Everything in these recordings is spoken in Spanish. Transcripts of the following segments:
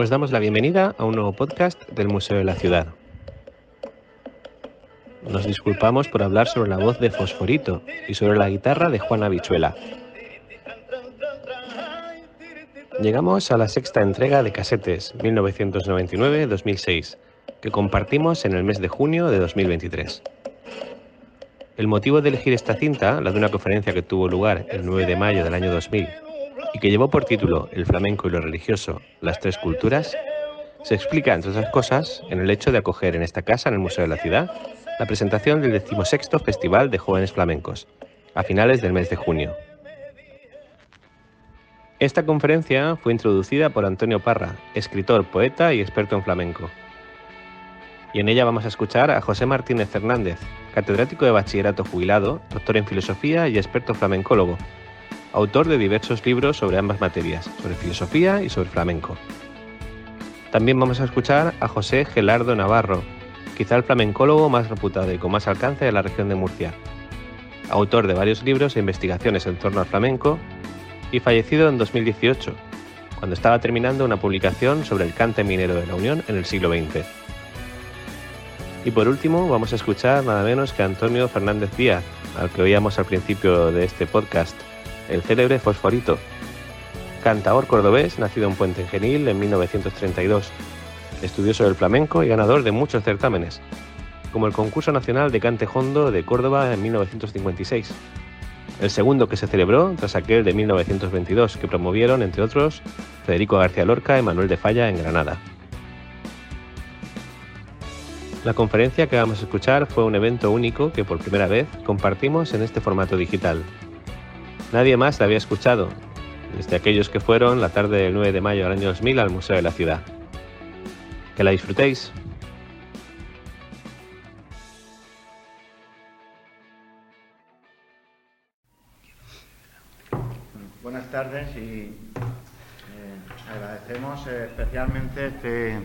Os damos la bienvenida a un nuevo podcast del Museo de la Ciudad. Nos disculpamos por hablar sobre la voz de Fosforito y sobre la guitarra de Juana Bichuela. Llegamos a la sexta entrega de Casetes 1999-2006, que compartimos en el mes de junio de 2023. El motivo de elegir esta cinta, la de una conferencia que tuvo lugar el 9 de mayo del año 2000 y que llevó por título El flamenco y lo religioso, las tres culturas, se explica, entre otras cosas, en el hecho de acoger en esta casa, en el Museo de la Ciudad, la presentación del decimosexto Festival de Jóvenes Flamencos, a finales del mes de junio. Esta conferencia fue introducida por Antonio Parra, escritor, poeta y experto en flamenco. Y en ella vamos a escuchar a José Martínez Fernández, catedrático de bachillerato jubilado, doctor en filosofía y experto flamencólogo, autor de diversos libros sobre ambas materias, sobre filosofía y sobre flamenco. También vamos a escuchar a José Gelardo Navarro, quizá el flamencólogo más reputado y con más alcance de la región de Murcia, autor de varios libros e investigaciones en torno al flamenco y fallecido en 2018, cuando estaba terminando una publicación sobre el cante minero de la Unión en el siglo XX. Y por último vamos a escuchar nada menos que a Antonio Fernández Díaz, al que oíamos al principio de este podcast, el célebre Fosforito, cantaor cordobés nacido en Puente Genil en 1932, estudioso del flamenco y ganador de muchos certámenes, como el Concurso Nacional de Cante Hondo de Córdoba en 1956, el segundo que se celebró tras aquel de 1922 que promovieron, entre otros, Federico García Lorca y Manuel de Falla en Granada. La conferencia que vamos a escuchar fue un evento único que por primera vez compartimos en este formato digital, Nadie más la había escuchado, desde aquellos que fueron la tarde del 9 de mayo del año 2000 al Museo de la Ciudad. Que la disfrutéis. Buenas tardes y eh, agradecemos eh, especialmente este,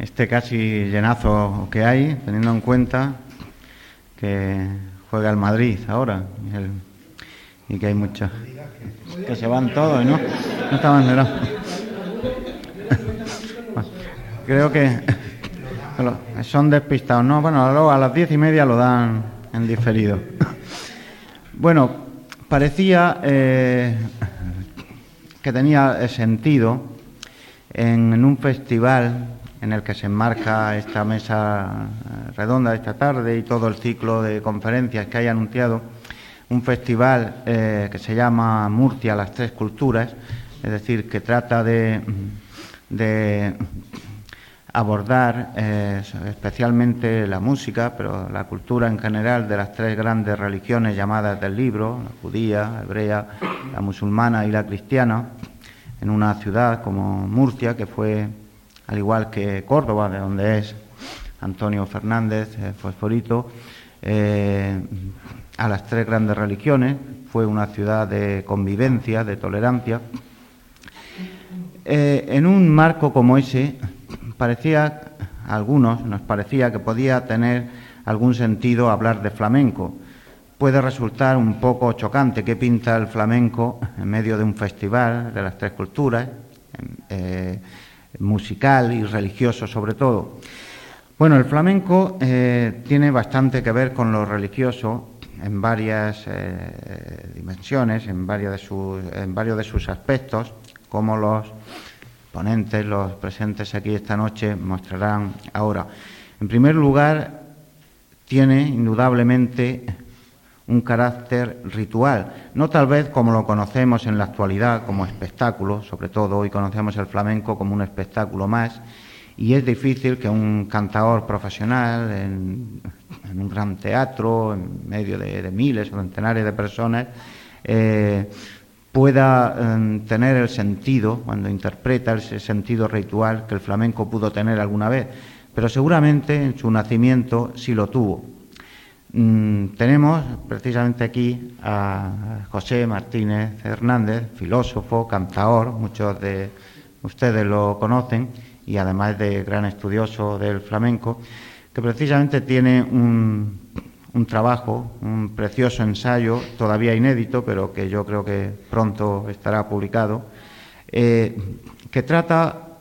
este casi llenazo que hay, teniendo en cuenta que juega el Madrid ahora. Y que hay muchos que se van todos, ¿no? No estaban creo que son despistados, ¿no? Bueno, a las diez y media lo dan en diferido. Bueno, parecía eh, que tenía sentido en, un festival en el que se enmarca esta mesa redonda esta tarde y todo el ciclo de conferencias que hay anunciado un festival eh, que se llama Murcia las Tres Culturas, es decir, que trata de, abordar eh, especialmente la música, pero la cultura en general de las tres grandes religiones llamadas del libro, la judía, la hebrea, la musulmana y la cristiana, en una ciudad como Murcia, que fue, al igual que Córdoba, de donde es Antonio Fernández, eh, Fosforito, a las tres grandes religiones, fue una ciudad de convivencia, de tolerancia. Eh, en un marco como ese, parecía, a algunos nos parecía que podía tener algún sentido hablar de flamenco. Puede resultar un poco chocante que pinta el flamenco en medio de un festival de las tres culturas, eh, musical y religioso sobre todo. Bueno, el flamenco eh, tiene bastante que ver con lo religioso en varias eh, dimensiones, en varios, de sus, en varios de sus aspectos, como los ponentes, los presentes aquí esta noche mostrarán ahora. En primer lugar, tiene indudablemente un carácter ritual, no tal vez como lo conocemos en la actualidad como espectáculo, sobre todo hoy conocemos el flamenco como un espectáculo más, y es difícil que un cantador profesional un gran teatro, en medio de, miles o centenares de personas, eh, pueda em, tener el sentido, cuando interpreta ese sentido ritual que el flamenco pudo tener alguna vez, pero seguramente en su nacimiento sí lo tuvo. Mm, tenemos precisamente aquí a José Martínez Hernández, filósofo, cantador, muchos de ustedes lo conocen, y además de gran estudioso del flamenco, que precisamente tiene un, trabajo, un precioso ensayo, todavía inédito, pero que yo creo que pronto estará publicado, eh, que trata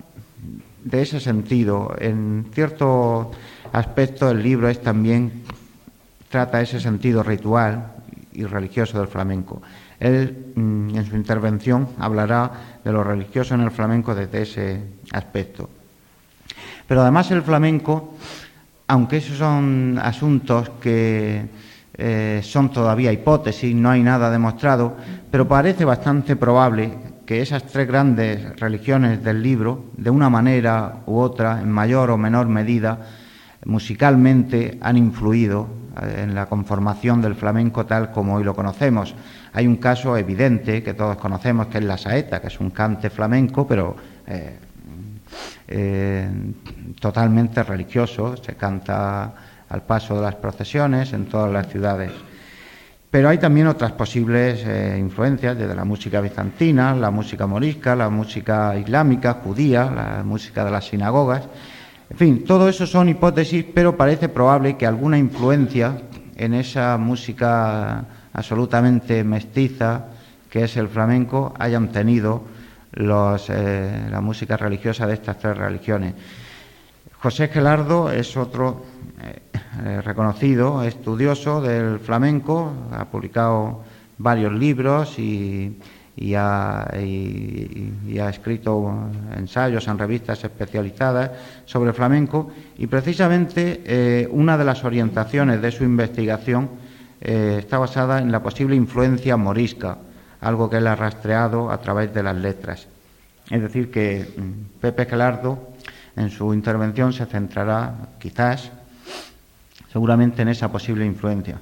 de ese sentido. En cierto aspecto el libro es también trata ese sentido ritual y religioso del flamenco. Él mm, en su intervención hablará de lo religioso en el flamenco desde ese aspecto. Pero además el flamenco, aunque esos son asuntos que eh, son todavía hipótesis, no hay nada demostrado, pero parece bastante probable que esas tres grandes religiones del libro, de una manera u otra, en mayor o menor medida, musicalmente han influido eh, en la conformación del flamenco tal como hoy lo conocemos. Hay un caso evidente que todos conocemos, que es la saeta, que es un cante flamenco, pero eh, eh, totalmente religioso, se canta al paso de las procesiones en todas las ciudades. Pero hay también otras posibles influencias, desde la música bizantina, la música morisca, la música islámica, judía, la música de las sinagogas. En fin, todo eso son hipótesis, pero parece probable que alguna influencia en esa música absolutamente mestiza que es el flamenco hayan tenido eh, la música religiosa de estas tres religiones. José Gelardo es otro eh, eh, reconocido estudioso del flamenco, ha publicado varios libros y, ha, escrito ensayos en revistas especializadas sobre flamenco y precisamente una de las orientaciones de su investigación está basada en la posible influencia morisca, algo que él ha rastreado a través de las letras. Es decir, que mm, Pepe Gelardo en su intervención se centrará quizás, seguramente, en esa posible influencia.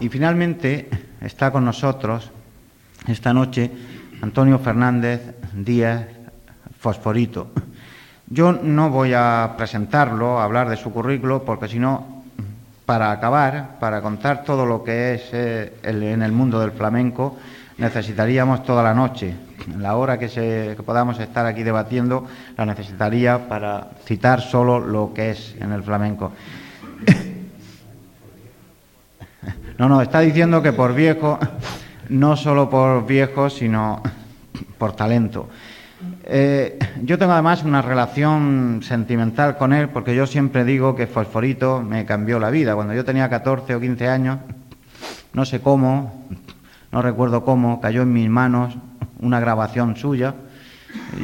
Y finalmente está con nosotros esta noche Antonio Fernández Díaz Fosforito. Yo no voy a presentarlo, a hablar de su currículo, porque si no, para acabar, para contar todo lo que es eh, en el mundo del flamenco, necesitaríamos toda la noche. La hora que, se, que podamos estar aquí debatiendo la necesitaría para citar solo lo que es en el flamenco. No, no, está diciendo que por viejo, no solo por viejo, sino por talento. Eh, yo tengo además una relación sentimental con él porque yo siempre digo que Fosforito me cambió la vida. Cuando yo tenía 14 o 15 años, no sé cómo, no recuerdo cómo, cayó en mis manos una grabación suya.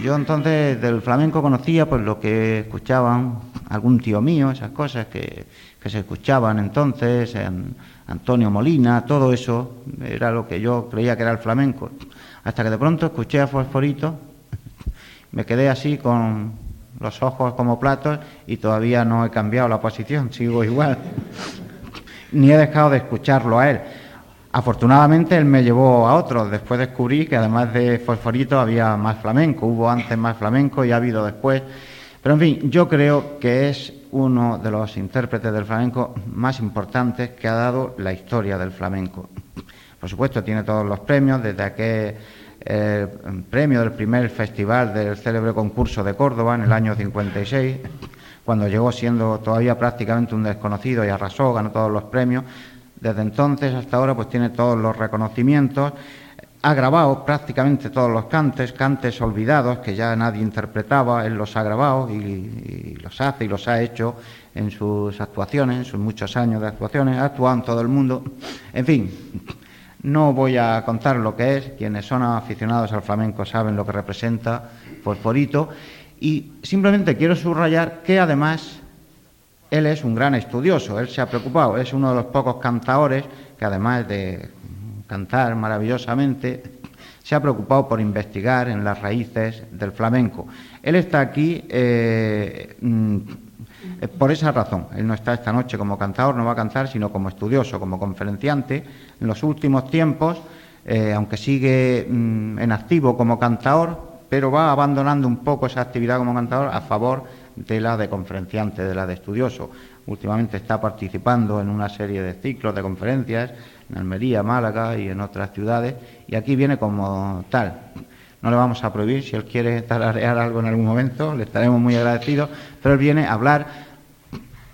Yo entonces del flamenco conocía pues lo que escuchaban algún tío mío, esas cosas que, se escuchaban entonces en Antonio Molina, todo eso era lo que yo creía que era el flamenco. Hasta que de pronto escuché a Fosforito, me quedé así con los ojos como platos y todavía no he cambiado la posición, sigo igual. Ni he dejado de escucharlo a él. Afortunadamente él me llevó a otros. Después descubrí que además de Fosforito había más flamenco. Hubo antes más flamenco y ha habido después. Pero en fin, yo creo que es uno de los intérpretes del flamenco más importantes que ha dado la historia del flamenco. Por supuesto, tiene todos los premios, desde aquel eh, premio del primer festival del célebre concurso de Córdoba en el año 56, cuando llegó siendo todavía prácticamente un desconocido y arrasó, ganó todos los premios. Desde entonces hasta ahora pues tiene todos los reconocimientos ha grabado prácticamente todos los cantes, cantes olvidados que ya nadie interpretaba, él los ha grabado y, los hace y los ha hecho en sus actuaciones, en sus muchos años de actuaciones, ha actuado en todo el mundo. En fin, no voy a contar lo que es, quienes son aficionados al flamenco saben lo que representa Fosforito. Y simplemente quiero subrayar que además él es un gran estudioso, él se ha preocupado, es uno de los pocos cantadores que además de cantar maravillosamente, se ha preocupado por investigar en las raíces del flamenco. Él está aquí eh, mm, por esa razón. Él no está esta noche como cantador, no va a cantar, sino como estudioso, como conferenciante. En los últimos tiempos, eh, aunque sigue mm, en activo como cantador, pero va abandonando un poco esa actividad como cantador a favor de la de conferenciante, de la de estudioso. Últimamente está participando en una serie de ciclos de conferencias en Almería, Málaga y en otras ciudades, y aquí viene como tal. No le vamos a prohibir, si él quiere tararear algo en algún momento, le estaremos muy agradecidos, pero él viene a hablar,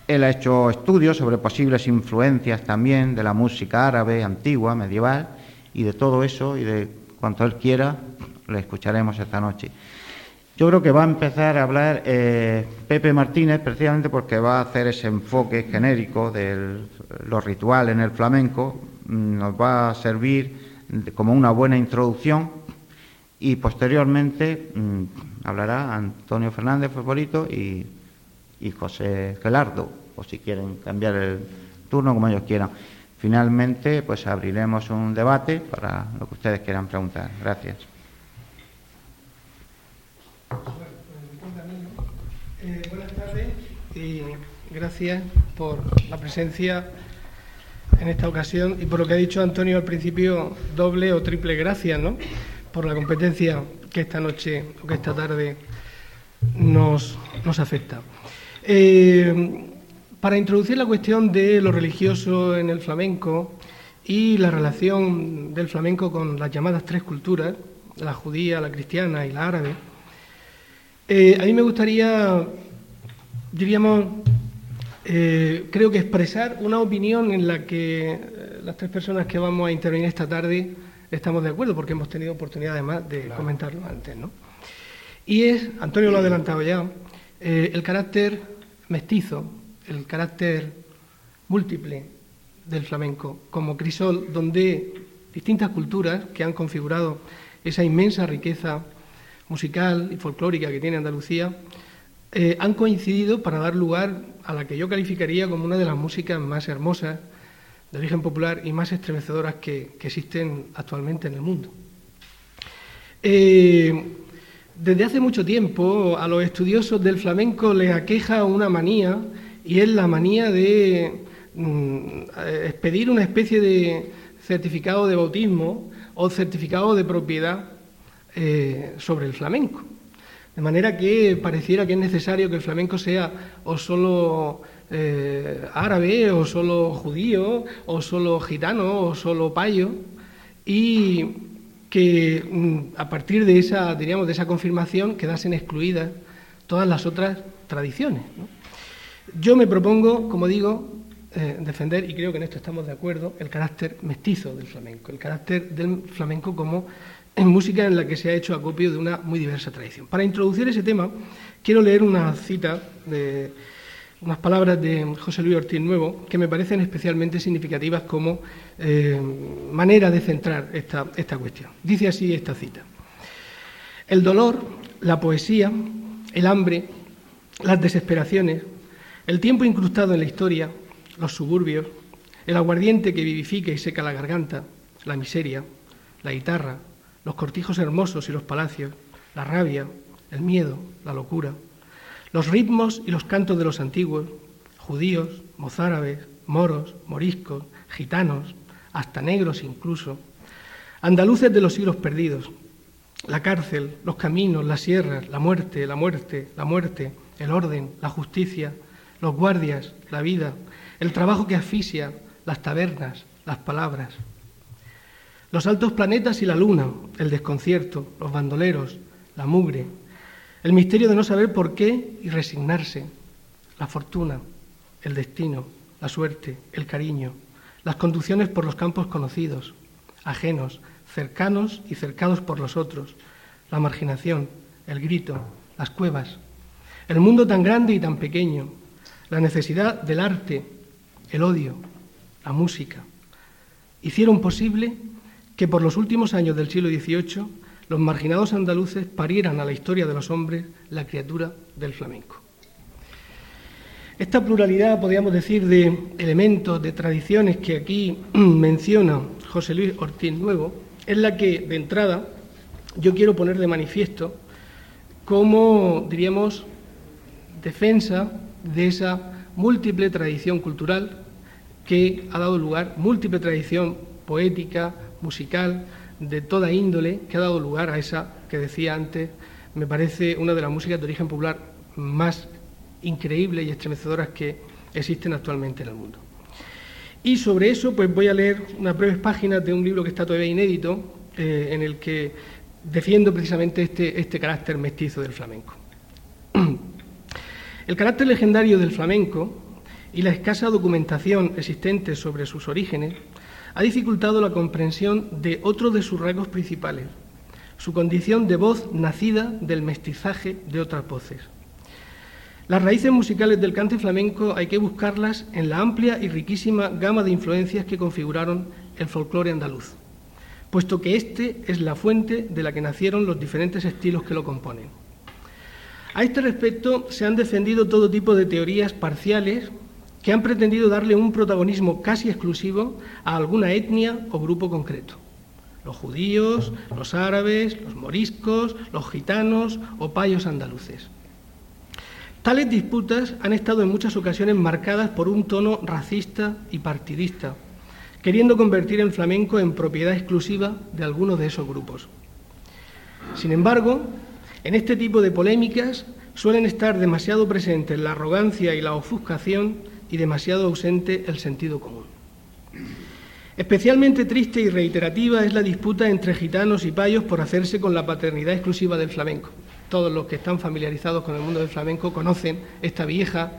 él ha hecho estudios sobre posibles influencias también de la música árabe antigua, medieval, y de todo eso y de cuanto él quiera, le escucharemos esta noche. Yo creo que va a empezar a hablar eh, Pepe Martínez precisamente porque va a hacer ese enfoque genérico de lo ritual en el flamenco, nos va a servir como una buena introducción y posteriormente mm, hablará Antonio Fernández Favorito y, y José Gelardo, o si quieren cambiar el turno como ellos quieran. Finalmente, pues abriremos un debate para lo que ustedes quieran preguntar. Gracias. Eh, buenas tardes y gracias por la presencia en esta ocasión y por lo que ha dicho Antonio al principio, doble o triple gracias, ¿no? Por la competencia que esta noche o que esta tarde nos, afecta. Eh, para introducir la cuestión de lo religioso en el flamenco y la relación del flamenco con las llamadas tres culturas, la judía, la cristiana y la árabe, eh, a mí me gustaría, diríamos, eh, creo que expresar una opinión en la que las tres personas que vamos a intervenir esta tarde estamos de acuerdo, porque hemos tenido oportunidad además de comentarlo antes, ¿no? Y es, Antonio lo ha adelantado ya, el carácter mestizo, el carácter múltiple del flamenco, como crisol donde distintas culturas que han configurado esa inmensa riqueza musical y folclórica que tiene Andalucía, eh, han coincidido para dar lugar a la que yo calificaría como una de las músicas más hermosas de origen popular y más estremecedoras que, existen actualmente en el mundo. Eh, desde hace mucho tiempo a los estudiosos del flamenco les aqueja una manía y es la manía de mm, expedir una especie de certificado de bautismo o certificado de propiedad eh, sobre el flamenco. De manera que pareciera que es necesario que el flamenco sea o solo eh, árabe, o solo judío, o solo gitano, o solo payo, y que mm, a partir de esa, diríamos, de esa confirmación quedasen excluidas todas las otras tradiciones. Yo me propongo, como digo, eh, defender, y creo que en esto estamos de acuerdo, el carácter mestizo del flamenco, el carácter del flamenco como en música en la que se ha hecho acopio de una muy diversa tradición. Para introducir ese tema, quiero leer una cita de unas palabras de José Luis Ortiz Nuevo que me parecen especialmente significativas como eh, manera de centrar esta, esta cuestión. Dice así esta cita. El dolor, la poesía, el hambre, las desesperaciones, el tiempo incrustado en la historia, los suburbios, el aguardiente que vivifica y seca la garganta, la miseria, la guitarra, los cortijos hermosos y los palacios, la rabia, el miedo, la locura, los ritmos y los cantos de los antiguos, judíos, mozárabes, moros, moriscos, gitanos, hasta negros incluso, andaluces de los siglos perdidos, la cárcel, los caminos, las sierras, la muerte, la muerte, la muerte, el orden, la justicia, los guardias, la vida, el trabajo que asfixia, las tabernas, las palabras. Los altos planetas y la luna, el desconcierto, los bandoleros, la mugre, el misterio de no saber por qué y resignarse, la fortuna, el destino, la suerte, el cariño, las conducciones por los campos conocidos, ajenos, cercanos y cercados por los otros, la marginación, el grito, las cuevas, el mundo tan grande y tan pequeño, la necesidad del arte, el odio, la música, hicieron posible que por los últimos años del siglo XVIII los marginados andaluces parieran a la historia de los hombres la criatura del flamenco. Esta pluralidad, podríamos decir, de elementos, de tradiciones que aquí menciona José Luis Ortiz Nuevo, es la que, de entrada, yo quiero poner de manifiesto como, diríamos, defensa de esa múltiple tradición cultural que ha dado lugar, múltiple tradición poética, musical de toda índole que ha dado lugar a esa que decía antes, me parece una de las músicas de origen popular más increíbles y estremecedoras que existen actualmente en el mundo. Y sobre eso, pues voy a leer unas breves páginas de un libro que está todavía inédito, eh, en el que defiendo precisamente este, este carácter mestizo del flamenco. El carácter legendario del flamenco y la escasa documentación existente sobre sus orígenes ha dificultado la comprensión de otro de sus rasgos principales, su condición de voz nacida del mestizaje de otras voces. Las raíces musicales del cante flamenco hay que buscarlas en la amplia y riquísima gama de influencias que configuraron el folclore andaluz, puesto que éste es la fuente de la que nacieron los diferentes estilos que lo componen. A este respecto se han defendido todo tipo de teorías parciales que han pretendido darle un protagonismo casi exclusivo a alguna etnia o grupo concreto. Los judíos, los árabes, los moriscos, los gitanos o payos andaluces. Tales disputas han estado en muchas ocasiones marcadas por un tono racista y partidista, queriendo convertir el flamenco en propiedad exclusiva de algunos de esos grupos. Sin embargo, en este tipo de polémicas suelen estar demasiado presentes la arrogancia y la ofuscación y demasiado ausente el sentido común. Especialmente triste y reiterativa es la disputa entre gitanos y payos por hacerse con la paternidad exclusiva del flamenco todos los que están familiarizados con el mundo del flamenco conocen esta vieja,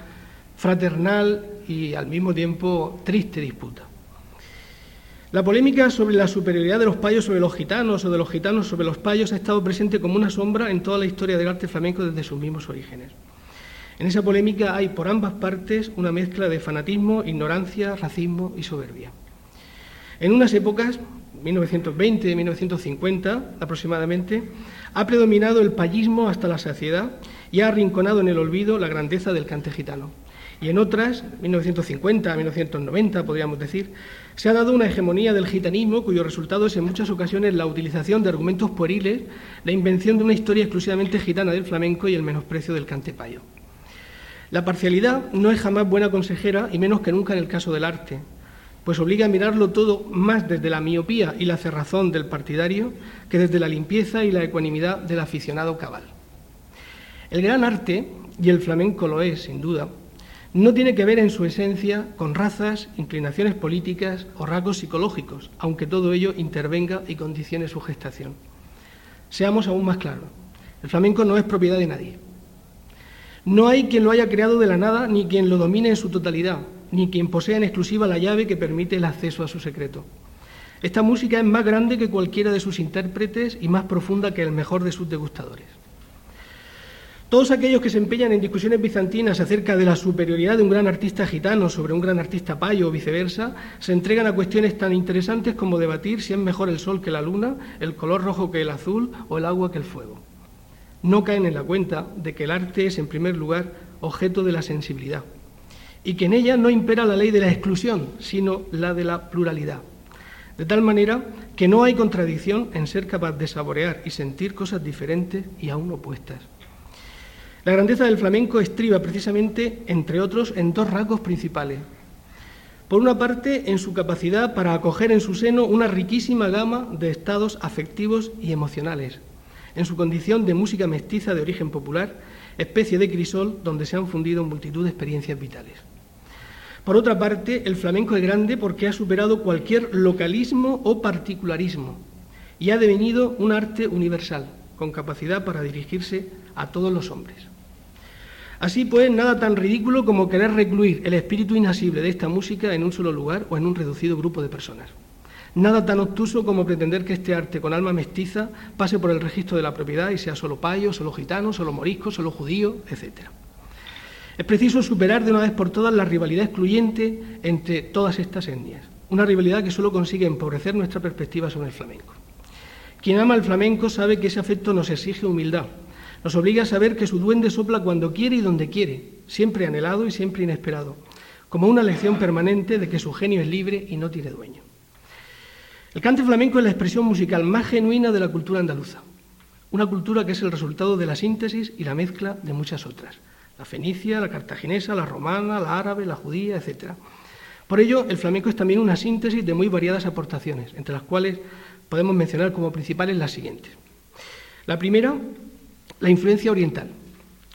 fraternal y al mismo tiempo triste disputa. La polémica sobre la superioridad de los payos sobre los gitanos o de los gitanos sobre los payos ha estado presente como una sombra en toda la historia del arte flamenco desde sus mismos orígenes. En esa polémica hay por ambas partes una mezcla de fanatismo, ignorancia, racismo y soberbia. En unas épocas, 1920, 1950 aproximadamente, ha predominado el payismo hasta la saciedad y ha arrinconado en el olvido la grandeza del cante gitano. Y en otras, 1950, 1990 podríamos decir, se ha dado una hegemonía del gitanismo cuyo resultado es en muchas ocasiones la utilización de argumentos pueriles, la invención de una historia exclusivamente gitana del flamenco y el menosprecio del cante payo. La parcialidad no es jamás buena consejera y menos que nunca en el caso del arte, pues obliga a mirarlo todo más desde la miopía y la cerrazón del partidario que desde la limpieza y la ecuanimidad del aficionado cabal. El gran arte, y el flamenco lo es sin duda, no tiene que ver en su esencia con razas, inclinaciones políticas o rasgos psicológicos, aunque todo ello intervenga y condicione su gestación. Seamos aún más claros, el flamenco no es propiedad de nadie. No hay quien lo haya creado de la nada ni quien lo domine en su totalidad, ni quien posea en exclusiva la llave que permite el acceso a su secreto. Esta música es más grande que cualquiera de sus intérpretes y más profunda que el mejor de sus degustadores. Todos aquellos que se empeñan en discusiones bizantinas acerca de la superioridad de un gran artista gitano sobre un gran artista payo o viceversa, se entregan a cuestiones tan interesantes como debatir si es mejor el sol que la luna, el color rojo que el azul o el agua que el fuego. No caen en la cuenta de que el arte es, en primer lugar, objeto de la sensibilidad y que en ella no impera la ley de la exclusión, sino la de la pluralidad. De tal manera que no hay contradicción en ser capaz de saborear y sentir cosas diferentes y aún opuestas. La grandeza del flamenco estriba precisamente, entre otros, en dos rasgos principales. Por una parte, en su capacidad para acoger en su seno una riquísima gama de estados afectivos y emocionales, en su condición de música mestiza de origen popular, especie de crisol donde se han fundido multitud de experiencias vitales. Por otra parte, el flamenco es grande porque ha superado cualquier localismo o particularismo y ha devenido un arte universal, con capacidad para dirigirse a todos los hombres. Así pues, nada tan ridículo como querer recluir el espíritu inasible de esta música en un solo lugar o en un reducido grupo de personas. Nada tan obtuso como pretender que este arte con alma mestiza pase por el registro de la propiedad y sea solo payo, solo gitano, solo morisco, solo judío, etcétera. Es preciso superar de una vez por todas la rivalidad excluyente entre todas estas etnias, una rivalidad que solo consigue empobrecer nuestra perspectiva sobre el flamenco. Quien ama el flamenco sabe que ese afecto nos exige humildad, nos obliga a saber que su duende sopla cuando quiere y donde quiere, siempre anhelado y siempre inesperado, como una lección permanente de que su genio es libre y no tiene dueño. El cante flamenco es la expresión musical más genuina de la cultura andaluza, una cultura que es el resultado de la síntesis y la mezcla de muchas otras la fenicia, la cartaginesa, la romana, la árabe, la judía, etc. Por ello, el flamenco es también una síntesis de muy variadas aportaciones, entre las cuales podemos mencionar como principales las siguientes. La primera, la influencia oriental,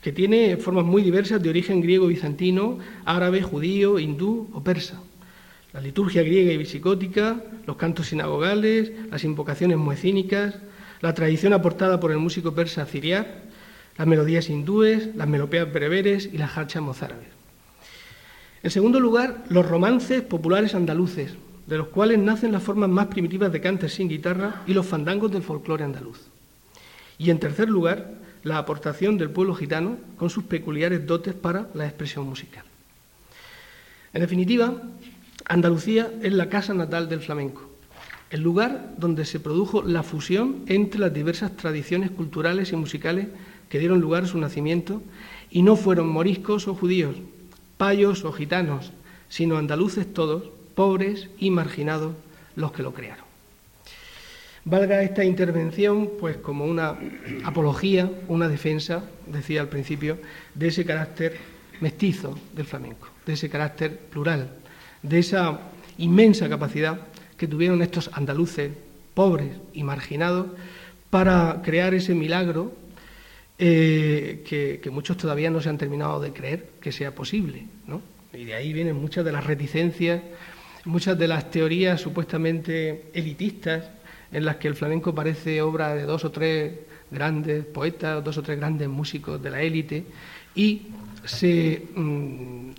que tiene formas muy diversas de origen griego, bizantino, árabe, judío, hindú o persa. La liturgia griega y visicótica, los cantos sinagogales, las invocaciones muecínicas, la tradición aportada por el músico persa Ciriac, las melodías hindúes, las melopías bereberes y las harchas mozárabes. En segundo lugar, los romances populares andaluces, de los cuales nacen las formas más primitivas de cantes sin guitarra y los fandangos del folclore andaluz. Y en tercer lugar, la aportación del pueblo gitano con sus peculiares dotes para la expresión musical. En definitiva, Andalucía es la casa natal del flamenco, el lugar donde se produjo la fusión entre las diversas tradiciones culturales y musicales que dieron lugar a su nacimiento, y no fueron moriscos o judíos, payos o gitanos, sino andaluces todos, pobres y marginados, los que lo crearon. Valga esta intervención pues como una apología, una defensa, decía al principio, de ese carácter mestizo del flamenco, de ese carácter plural, de esa inmensa capacidad que tuvieron estos andaluces pobres y marginados para crear ese milagro eh, que, muchos todavía no se han terminado de creer que sea posible. ¿no? Y de ahí vienen muchas de las reticencias, muchas de las teorías supuestamente elitistas en las que el flamenco parece obra de dos o tres grandes poetas, dos o tres grandes músicos de la élite, y se mm,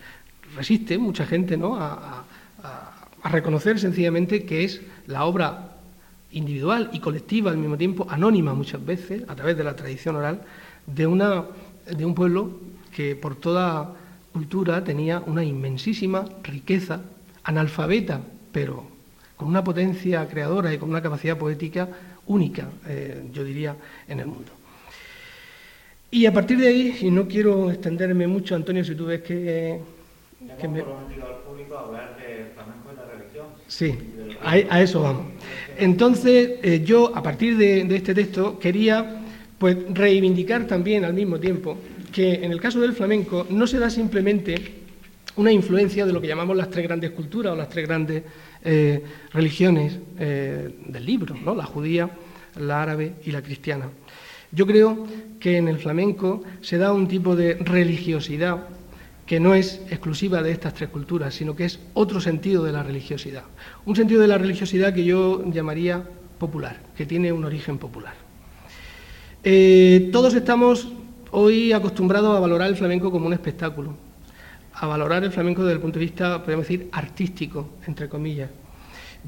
resiste mucha gente ¿no? a reconocer sencillamente que es la obra individual y colectiva al mismo tiempo, anónima muchas veces, a través de la tradición oral, de, una, de un pueblo que por toda cultura tenía una inmensísima riqueza, analfabeta, pero con una potencia creadora y con una capacidad poética única, eh, yo diría, en el mundo. Y a partir de ahí, y no quiero extenderme mucho, Antonio, si tú ves que... que me... Sí, a, eso vamos. Entonces, eh, yo, a partir de, de este texto, quería pues reivindicar también al mismo tiempo que en el caso del flamenco no se da simplemente una influencia de lo que llamamos las tres grandes culturas o las tres grandes eh, religiones eh, del libro, ¿no? la judía, la árabe y la cristiana. Yo creo que en el flamenco se da un tipo de religiosidad que no es exclusiva de estas tres culturas, sino que es otro sentido de la religiosidad. Un sentido de la religiosidad que yo llamaría popular, que tiene un origen popular. Eh, todos estamos hoy acostumbrados a valorar el flamenco como un espectáculo, a valorar el flamenco desde el punto de vista, podemos decir, artístico, entre comillas.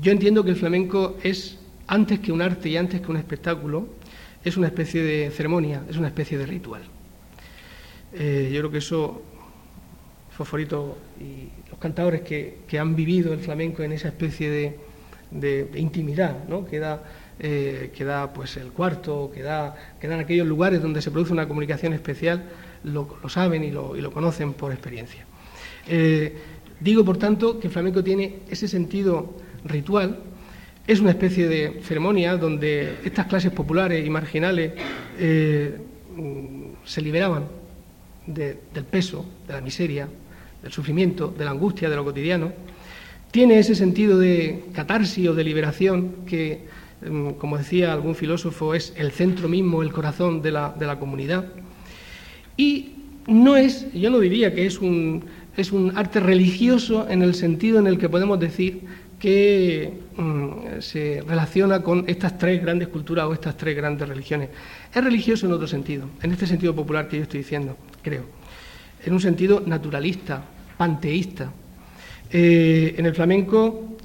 Yo entiendo que el flamenco es, antes que un arte y antes que un espectáculo, es una especie de ceremonia, es una especie de ritual. Eh, yo creo que eso, Fosforito y los cantadores que, han vivido el flamenco en esa especie de, intimidad, ¿no? que da eh, que da pues el cuarto, que da, que dan aquellos lugares donde se produce una comunicación especial, lo, saben y lo, conocen por experiencia. Eh, digo, por tanto, que el flamenco tiene ese sentido ritual, es una especie de ceremonia donde estas clases populares y marginales eh, se liberaban del peso, de la miseria, del sufrimiento, de la angustia, de lo cotidiano. Tiene ese sentido de catarsis o de liberación que Em, como decía algún filósofo, es el centro mismo, el corazón de la, de la comunidad. Y no es, yo no diría que es un, es un arte religioso en el sentido en el que podemos decir que mm, se relaciona con estas tres grandes culturas o estas tres grandes religiones. Es religioso en otro sentido, en este sentido popular que yo estoy diciendo, creo. En un sentido naturalista, panteísta. Eh, en el flamenco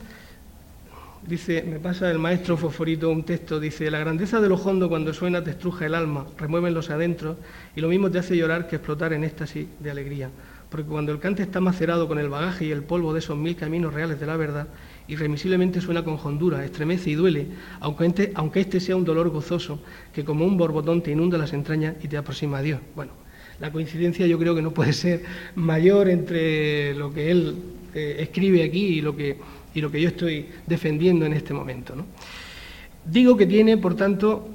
Dice, me pasa el maestro Fosforito un texto, dice, la grandeza de los hondo cuando suena te estruja el alma, remueven los adentros y lo mismo te hace llorar que explotar en éxtasis de alegría. Porque cuando el cante está macerado con el bagaje y el polvo de esos mil caminos reales de la verdad, irremisiblemente suena con hondura, estremece y duele, aunque este, aunque este sea un dolor gozoso, que como un borbotón te inunda las entrañas y te aproxima a Dios. Bueno, la coincidencia yo creo que no puede ser mayor entre lo que él eh, escribe aquí y lo que y lo que yo estoy defendiendo en este momento. Digo que tiene, por tanto,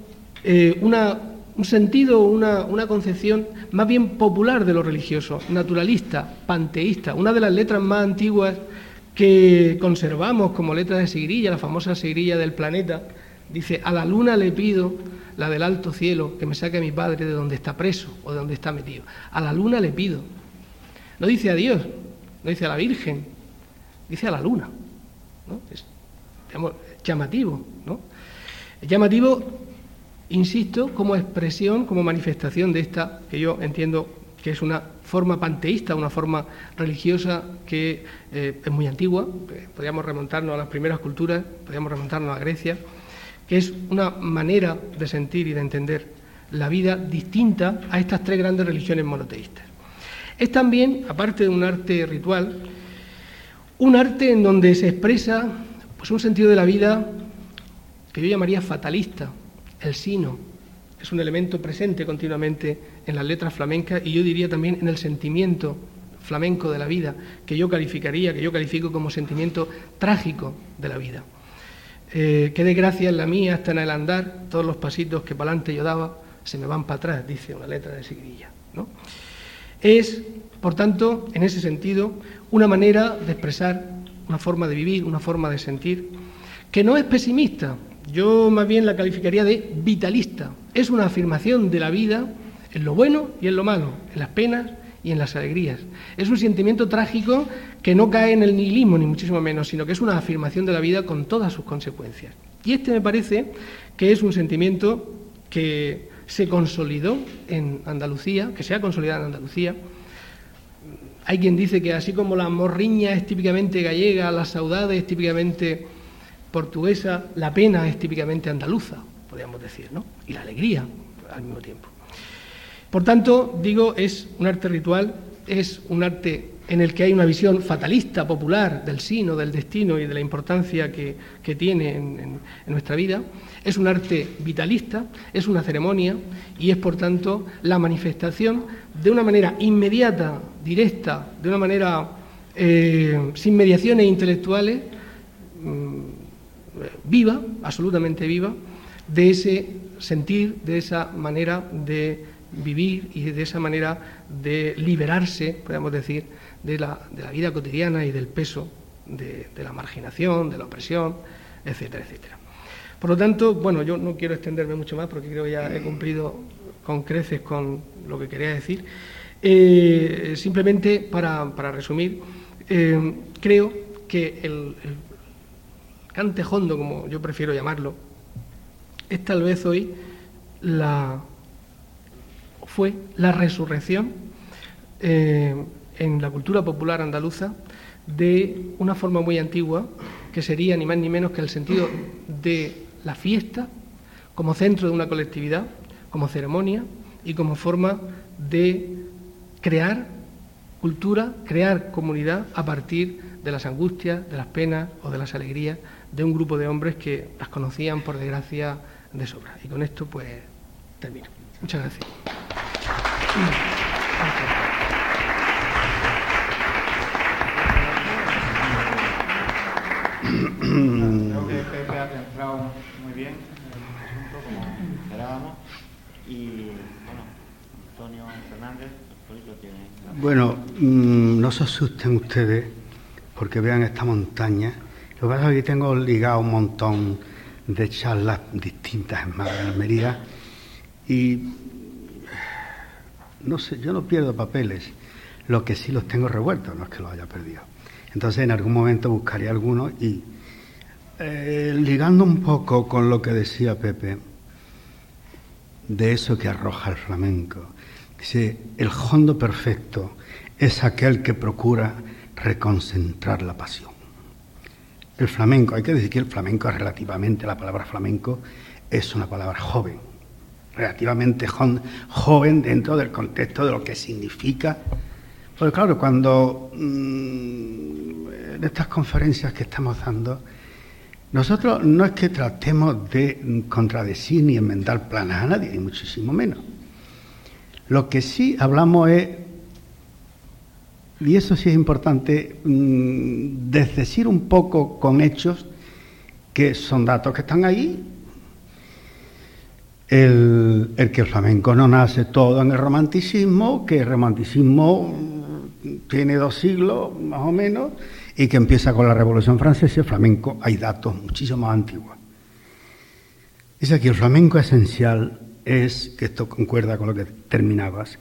eh, un sentido, una, una, concepción más bien popular de lo religioso, naturalista, panteísta, una de las letras más antiguas que conservamos como letra de Sigrilla, la famosa Sigrilla del planeta, dice, a la luna le pido, la del alto cielo, que me saque a mi padre de donde está preso o de donde está metido. A la luna le pido. No dice a Dios, no dice a la Virgen, dice a la luna. Es llamativo, ¿no? llamativo, insisto, como expresión, como manifestación de esta, que yo entiendo que es una forma panteísta, una forma religiosa que eh, es muy antigua, eh, podríamos remontarnos a las primeras culturas, podríamos remontarnos a Grecia, que es una manera de sentir y de entender la vida distinta a estas tres grandes religiones monoteístas. Es también, aparte de un arte ritual, un arte en donde se expresa pues, un sentido de la vida que yo llamaría fatalista, el sino. Es un elemento presente continuamente en las letras flamencas y yo diría también en el sentimiento flamenco de la vida, que yo calificaría, que yo califico como sentimiento trágico de la vida. Eh, qué desgracia es la mía hasta en el andar, todos los pasitos que para adelante yo daba se me van para atrás, dice una letra de Sigrilla. ¿no? Es, por tanto, en ese sentido, una manera de expresar, una forma de vivir, una forma de sentir, que no es pesimista, yo más bien la calificaría de vitalista. Es una afirmación de la vida en lo bueno y en lo malo, en las penas y en las alegrías. Es un sentimiento trágico que no cae en el nihilismo, ni muchísimo menos, sino que es una afirmación de la vida con todas sus consecuencias. Y este me parece que es un sentimiento que se consolidó en Andalucía, que se ha consolidado en Andalucía. Hay quien dice que así como la morriña es típicamente gallega, la saudade es típicamente portuguesa, la pena es típicamente andaluza, podríamos decir, ¿no? Y la alegría al mismo tiempo. Por tanto, digo, es un arte ritual, es un arte en el que hay una visión fatalista, popular, del sino, del destino y de la importancia que, tiene en, nuestra vida. Es un arte vitalista, es una ceremonia y es, por tanto, la manifestación de una manera inmediata, directa, de una manera eh, sin mediaciones intelectuales, mm, viva, absolutamente viva, de ese sentir, de esa manera de vivir y de esa manera de liberarse, podemos decir, de la, de la vida cotidiana y del peso de, la marginación, de la opresión, etcétera, etcétera. Por lo tanto, bueno, yo no quiero extenderme mucho más porque creo que ya he cumplido con creces con lo que quería decir. Eh, simplemente para, resumir, eh, creo que el, el como yo prefiero llamarlo, es tal vez hoy la fue la resurrección eh, en la cultura popular andaluza de una forma muy antigua que sería ni más ni menos que el sentido de la fiesta como centro de una colectividad, como ceremonia y como forma de crear cultura, crear comunidad a partir de las angustias, de las penas o de las alegrías de un grupo de hombres que las conocían por desgracia de sobra. Y con esto pues termino. Muchas gracias. Creo que Pepe ha centrado muy bien el asunto como esperábamos y bueno, Antonio Fernández, tiene... Bueno, no se asusten ustedes porque vean esta montaña. Lo que pasa es que aquí tengo ligado un montón de charlas distintas en Madrid Almería y no sé, yo no pierdo papeles, lo que sí los tengo revueltos, no es que los haya perdido. Entonces en algún momento buscaré alguno y eh, ligando un poco con lo que decía Pepe, de eso que arroja el flamenco, dice, el hondo perfecto es aquel que procura reconcentrar la pasión. El flamenco, hay que decir que el flamenco es relativamente, la palabra flamenco es una palabra joven, relativamente joven dentro del contexto de lo que significa. Porque claro, cuando mm, en estas conferencias que estamos dando, nosotros no es que tratemos de contradecir ni enmendar planes a nadie, ni muchísimo menos. Lo que sí hablamos es, y eso sí es importante, mm, desdecir un poco con hechos que son datos que están ahí el, que el flamenco no nace todo en el romanticismo, que el romanticismo tiene dos siglos más o menos y que empieza con la Revolución Francesa el flamenco hay datos muchísimo más antiguos. Dice que el flamenco esencial es, que esto concuerda con lo que terminabas,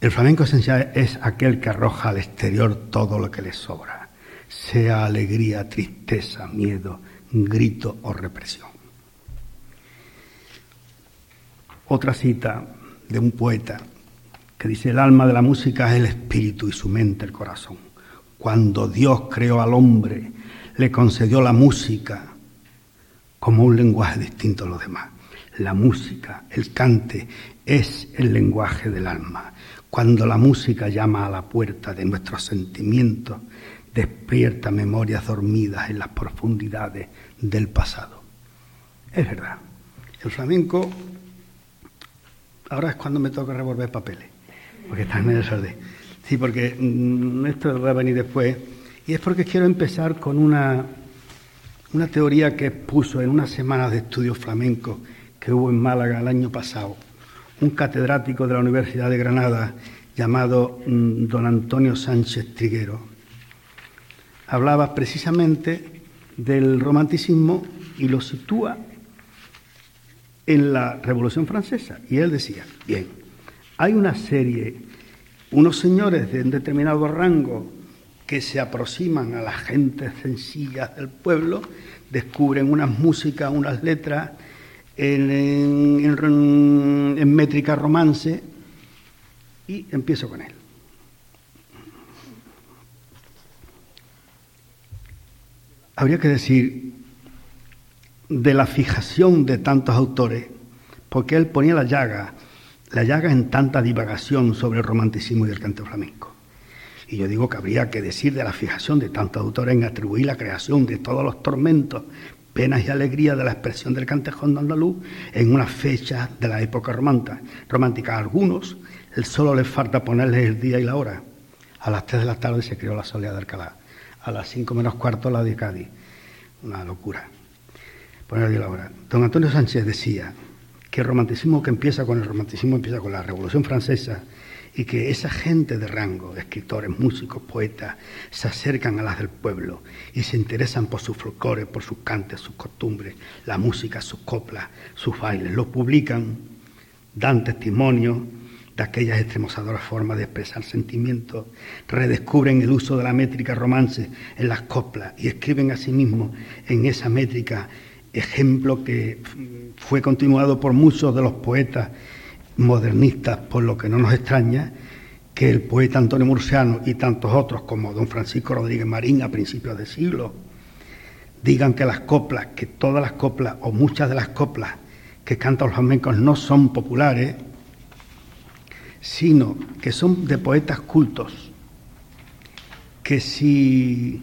el flamenco esencial es aquel que arroja al exterior todo lo que le sobra, sea alegría, tristeza, miedo, grito o represión. Otra cita de un poeta que dice, el alma de la música es el espíritu y su mente el corazón. Cuando Dios creó al hombre, le concedió la música como un lenguaje distinto a los demás. La música, el cante, es el lenguaje del alma. Cuando la música llama a la puerta de nuestros sentimientos, despierta memorias dormidas en las profundidades del pasado. Es verdad, el flamenco, ahora es cuando me toca revolver papeles, porque está en desorden. Sí, porque mm, esto va a venir después, y es porque quiero empezar con una, una teoría que puso en una semana de estudios flamencos que hubo en Málaga el año pasado un catedrático de la Universidad de Granada llamado mm, don Antonio Sánchez Triguero. Hablaba precisamente del romanticismo y lo sitúa en la Revolución Francesa. Y él decía, bien, hay una serie, unos señores de un determinado rango que se aproximan a las gentes sencillas del pueblo, descubren unas músicas, unas letras, en, métrica romance y empiezo con él. Habría que decir de la fijación de tantos autores, porque él ponía la llaga, la llaga en tanta divagación sobre el romanticismo y el canto flamenco. Y yo digo que habría que decir de la fijación de tantos autores en atribuir la creación de todos los tormentos penas y alegrías de la expresión del cantejón de andaluz en una fecha de la época romántica. A algunos solo les falta ponerles el día y la hora. A las tres de la tarde se creó la soledad de Alcalá. A las cinco menos cuarto la de Cádiz. Una locura. Don Antonio Sánchez decía que el romanticismo que empieza con el romanticismo empieza con la Revolución Francesa y que esa gente de rango, escritores, músicos, poetas, se acercan a las del pueblo y se interesan por sus folclores, por sus cantes, sus costumbres, la música, sus coplas, sus bailes, lo publican, dan testimonio de aquellas extremosadoras formas de expresar sentimientos, redescubren el uso de la métrica romance en las coplas y escriben asimismo en esa métrica ejemplo que fue continuado por muchos de los poetas modernistas, por lo que no nos extraña que el poeta Antonio Murciano y tantos otros como don Francisco Rodríguez Marín a principios de siglo digan que las coplas, que todas las coplas o muchas de las coplas que cantan los flamencos no son populares, sino que son de poetas cultos, que si,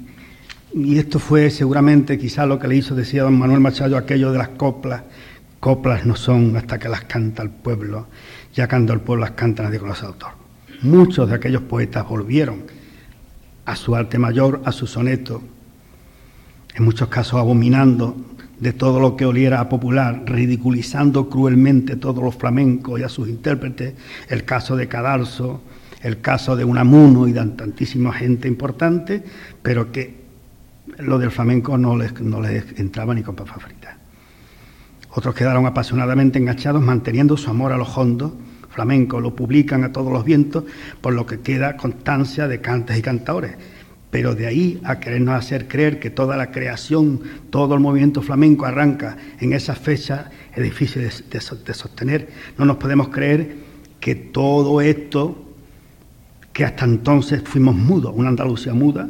y esto fue seguramente quizá lo que le hizo, decía don Manuel Machado, aquello de las coplas, Coplas no son hasta que las canta el pueblo, ya cuando el pueblo las canta nadie conoce al autor. Muchos de aquellos poetas volvieron a su arte mayor, a su soneto, en muchos casos abominando de todo lo que oliera a popular, ridiculizando cruelmente todos los flamencos y a sus intérpretes, el caso de Cadalso, el caso de Unamuno y de tantísima gente importante, pero que lo del flamenco no les, no les entraba ni con papa frita. Otros quedaron apasionadamente enganchados manteniendo su amor a los hondos flamencos, lo publican a todos los vientos, por lo que queda constancia de cantes y cantadores. Pero de ahí a querernos hacer creer que toda la creación, todo el movimiento flamenco arranca en esa fecha, es difícil de, de sostener. No nos podemos creer que todo esto, que hasta entonces fuimos mudos, una Andalucía muda,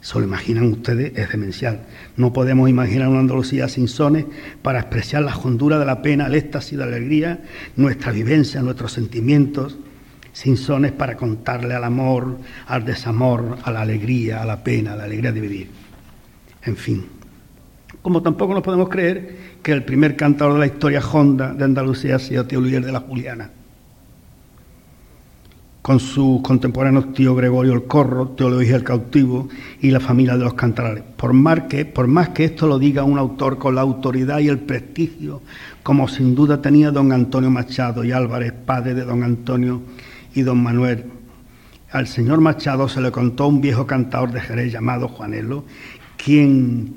se lo imaginan ustedes, es demencial. No podemos imaginar una Andalucía sin sones para expresar la hondura de la pena, el éxtasis de la alegría, nuestra vivencia, nuestros sentimientos, sin sones para contarle al amor, al desamor, a la alegría, a la pena, a la alegría de vivir. En fin, como tampoco nos podemos creer que el primer cantador de la historia honda de Andalucía sea Teoluier de la Juliana con sus contemporáneos tío Gregorio el Corro, Teología el Cautivo y la familia de los Cantarales. Por más, que, por más que esto lo diga un autor con la autoridad y el prestigio, como sin duda tenía don Antonio Machado y Álvarez, padre de don Antonio y don Manuel, al señor Machado se le contó un viejo cantador de Jerez llamado Juanelo, quien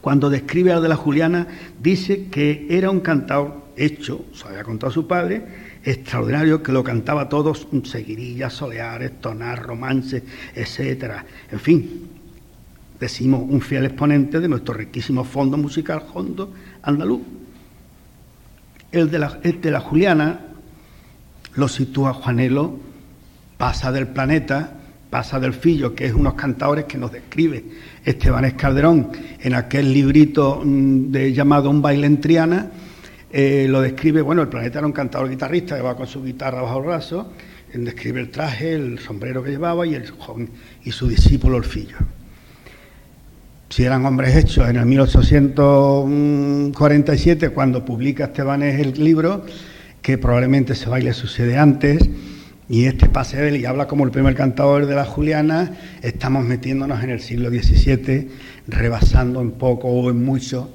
cuando describe al de la Juliana dice que era un cantador hecho, se había contado a su padre, extraordinario que lo cantaba todos, seguirillas, soleares, tonar, romances, etcétera. En fin, decimos un fiel exponente de nuestro riquísimo fondo musical hondo andaluz. El de la, de la Juliana lo sitúa Juanelo, pasa del planeta, pasa del Fillo, que es unos cantadores que nos describe Esteban Escalderón en aquel librito mm, de, llamado Un baile en Triana, eh, lo describe, bueno, el planeta era un cantador guitarrista que va con su guitarra bajo el brazo, describe el traje, el sombrero que llevaba y el y su discípulo Orfillo. Si eran hombres hechos en el 1847, cuando publica Estebanés el libro, que probablemente ese baile sucede antes, y este pase él y habla como el primer cantador de la Juliana, estamos metiéndonos en el siglo XVII, rebasando en poco o en mucho,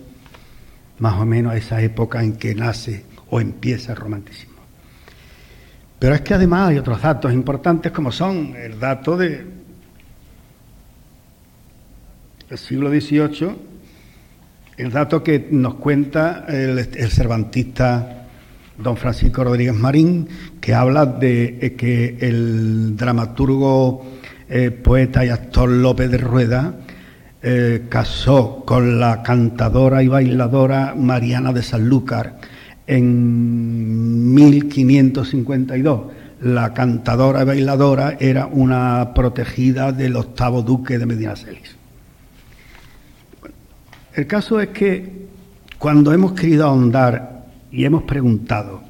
más o menos a esa época en que nace o empieza el romanticismo. Pero es que además hay otros datos importantes como son el dato de el siglo XVIII, el dato que nos cuenta el, cervantista don Francisco Rodríguez Marín, que habla de eh, que el dramaturgo, eh, poeta y actor López de Rueda eh, casó con la cantadora y bailadora Mariana de Sanlúcar en 1552. La cantadora y bailadora era una protegida del octavo duque de Medina Celis. El caso es que cuando hemos querido ahondar y hemos preguntado,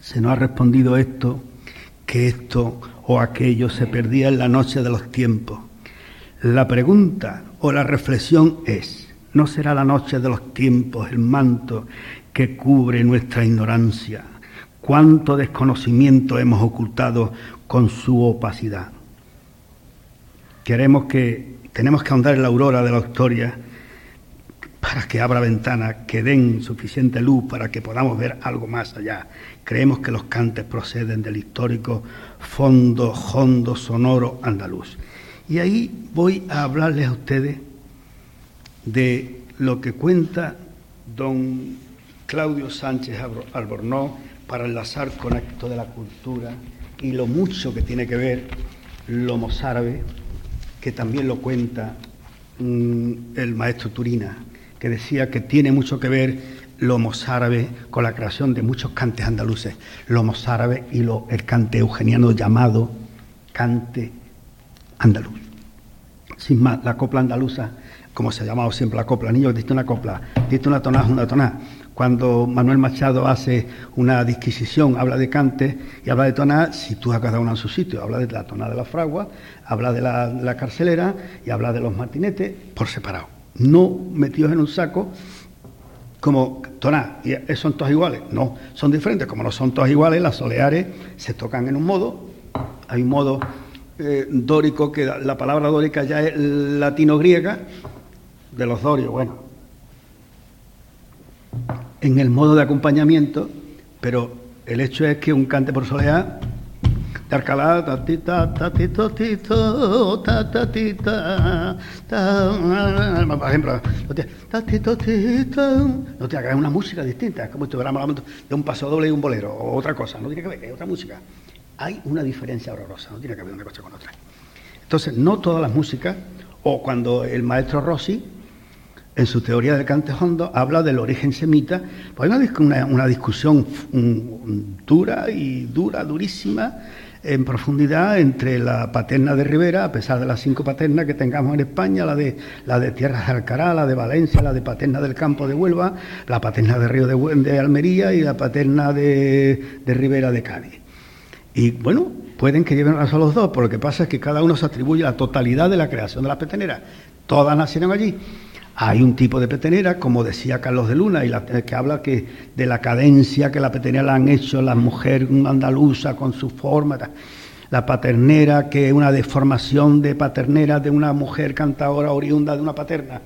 se nos ha respondido esto, que esto o aquello se perdía en la noche de los tiempos. La pregunta o la reflexión es, ¿no será la noche de los tiempos el manto que cubre nuestra ignorancia? ¿Cuánto desconocimiento hemos ocultado con su opacidad? Queremos que, tenemos que ahondar en la aurora de la historia para que abra ventanas que den suficiente luz para que podamos ver algo más allá. Creemos que los cantes proceden del histórico fondo, hondo, sonoro andaluz. Y ahí voy a hablarles a ustedes de lo que cuenta don Claudio Sánchez Albornoz para enlazar con esto de la cultura y lo mucho que tiene que ver lo mozárabe, que también lo cuenta mm, el maestro Turina que decía que tiene mucho que ver lo mozárabe con la creación de muchos cantes andaluces, lo mozárabe y lo, el cante eugeniano llamado cante andaluz. Sin más, la copla andaluza, como se ha llamado siempre la copla, niños, diste una copla, diste una tonada, una tonada. Cuando Manuel Machado hace una disquisición, habla de cante y habla de tonada, sitúa cada una en su sitio. Habla de la tonada de la fragua, habla de la, la carcelera y habla de los martinetes por separado no metidos en un saco como toná, son todos iguales. No, son diferentes. Como no son todos iguales, las soleares se tocan en un modo. Hay un modo eh, dórico, que la palabra dórica ya es latino-griega, de los dorios, bueno. En el modo de acompañamiento, pero el hecho es que un cante por soleá de tatatita, por ejemplo, tatito, tito, no que ver una música distinta, es como si estuviéramos hablando de un paso doble y un bolero, o otra cosa, no tiene que ver, es otra música. Hay una diferencia horrorosa, no tiene que ver una cosa con otra. Entonces, no todas las músicas, o cuando el maestro Rossi, en su teoría del cante hondo, habla del origen semita, pues hay una, una discusión dura y dura, durísima, en profundidad entre la paterna de Rivera, a pesar de las cinco paternas que tengamos en España, la de, la de Tierras de Alcará, la de Valencia, la de paterna del Campo de Huelva, la paterna de Río de, de Almería y la paterna de, de Rivera de Cádiz. Y bueno, pueden que lleven razón los dos, pero lo que pasa es que cada uno se atribuye la totalidad de la creación de las peteneras. Todas nacieron allí. Hay un tipo de petenera, como decía Carlos de Luna, y la, que habla que de la cadencia que la petenera la han hecho las mujeres andaluza con su forma. La paternera, que es una deformación de paternera de una mujer cantadora oriunda de una paterna.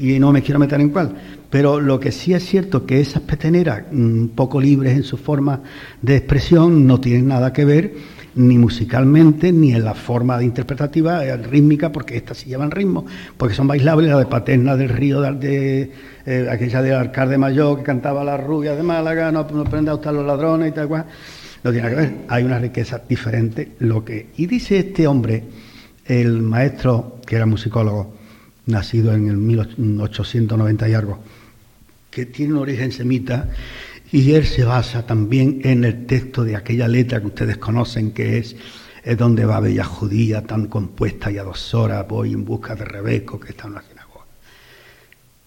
Y no me quiero meter en cuál. Pero lo que sí es cierto que esas peteneras, un mm, poco libres en su forma de expresión, no tienen nada que ver ni musicalmente, ni en la forma de interpretativa eh, rítmica, porque estas sí llevan ritmo, porque son bailables, la de Paterna del Río, de, eh, aquella de Alcalde Mayor que cantaba la rubia de Málaga, no, no prende a gustar los ladrones y tal cual. No tiene que ver, hay una riqueza diferente. Lo que, y dice este hombre, el maestro, que era musicólogo, nacido en el 1890 y algo, que tiene un origen semita, y él se basa también en el texto de aquella letra que ustedes conocen, que es, es donde va Bella Judía, tan compuesta y a dos horas voy en busca de Rebeco, que está en la.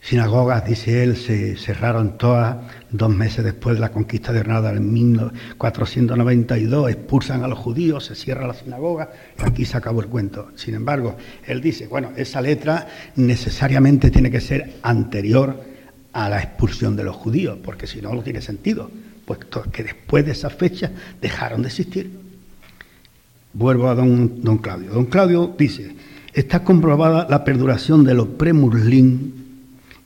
Sinagogas, dice él, se cerraron todas dos meses después de la conquista de Granada en 1492, expulsan a los judíos, se cierra la sinagoga, y aquí se acabó el cuento. Sin embargo, él dice, bueno, esa letra necesariamente tiene que ser anterior a la expulsión de los judíos, porque si no, no tiene sentido, puesto que después de esa fecha dejaron de existir. Vuelvo a don, don Claudio. Don Claudio dice, está comprobada la perduración de los premurlín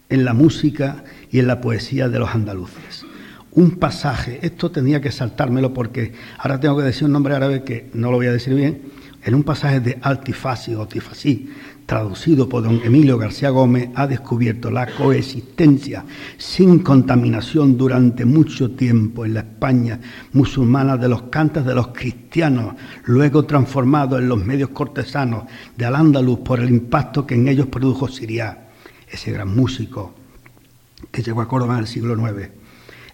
en la música y en la poesía de los andaluces. Un pasaje, esto tenía que saltármelo porque ahora tengo que decir un nombre árabe que no lo voy a decir bien, en un pasaje de Altifasi o Tifasí, traducido por don Emilio García Gómez, ha descubierto la coexistencia sin contaminación durante mucho tiempo en la España musulmana de los cantos de los cristianos, luego transformados en los medios cortesanos de Al-Ándalus por el impacto que en ellos produjo Siria, ese gran músico que llegó a Córdoba en el siglo IX.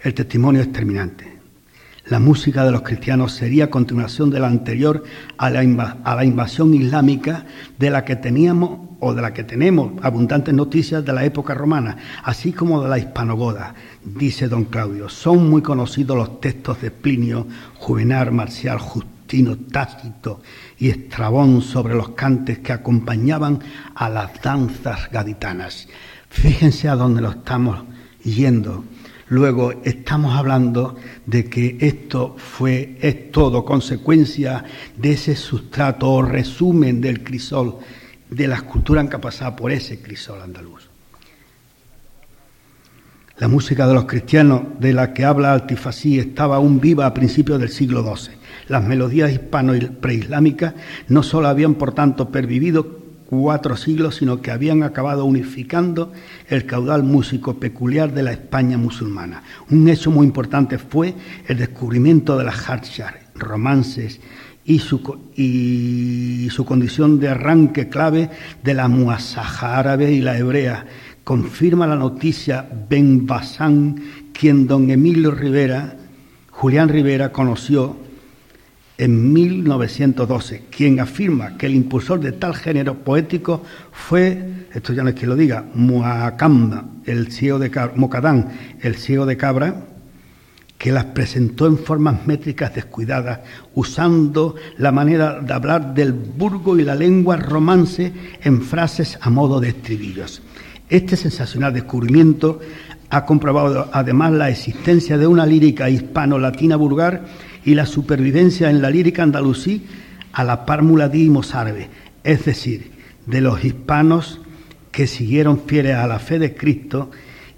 El testimonio es terminante. La música de los cristianos sería continuación de la anterior a la, a la, invasión islámica de la que teníamos o de la que tenemos abundantes noticias de la época romana, así como de la hispanogoda, dice don Claudio. Son muy conocidos los textos de Plinio, Juvenal, Marcial, Justino, Tácito y Estrabón sobre los cantes que acompañaban a las danzas gaditanas. Fíjense a dónde lo estamos yendo. Luego estamos hablando de que esto fue, es todo consecuencia de ese sustrato o resumen del crisol, de la escultura que ha pasado por ese crisol andaluz. La música de los cristianos de la que habla Altifasí estaba aún viva a principios del siglo XII. Las melodías hispano preislámicas no solo habían, por tanto, pervivido cuatro siglos, sino que habían acabado unificando el caudal músico peculiar de la España musulmana. Un hecho muy importante fue el descubrimiento de las harchar, romances, y su, y su, condición de arranque clave de la muasaja árabe y la hebrea. Confirma la noticia Ben Bassan, quien don Emilio Rivera, Julián Rivera, conoció en 1912, quien afirma que el impulsor de tal género poético fue, esto ya no es que lo diga, Muakamba, el ciego de Mocadán, el ciego de cabra, que las presentó en formas métricas descuidadas, usando la manera de hablar del burgo y la lengua romance en frases a modo de estribillos. Este sensacional descubrimiento ha comprobado además la existencia de una lírica hispano-latina vulgar y la supervivencia en la lírica andalusí a la par muladí y es decir, de los hispanos que siguieron fieles a la fe de Cristo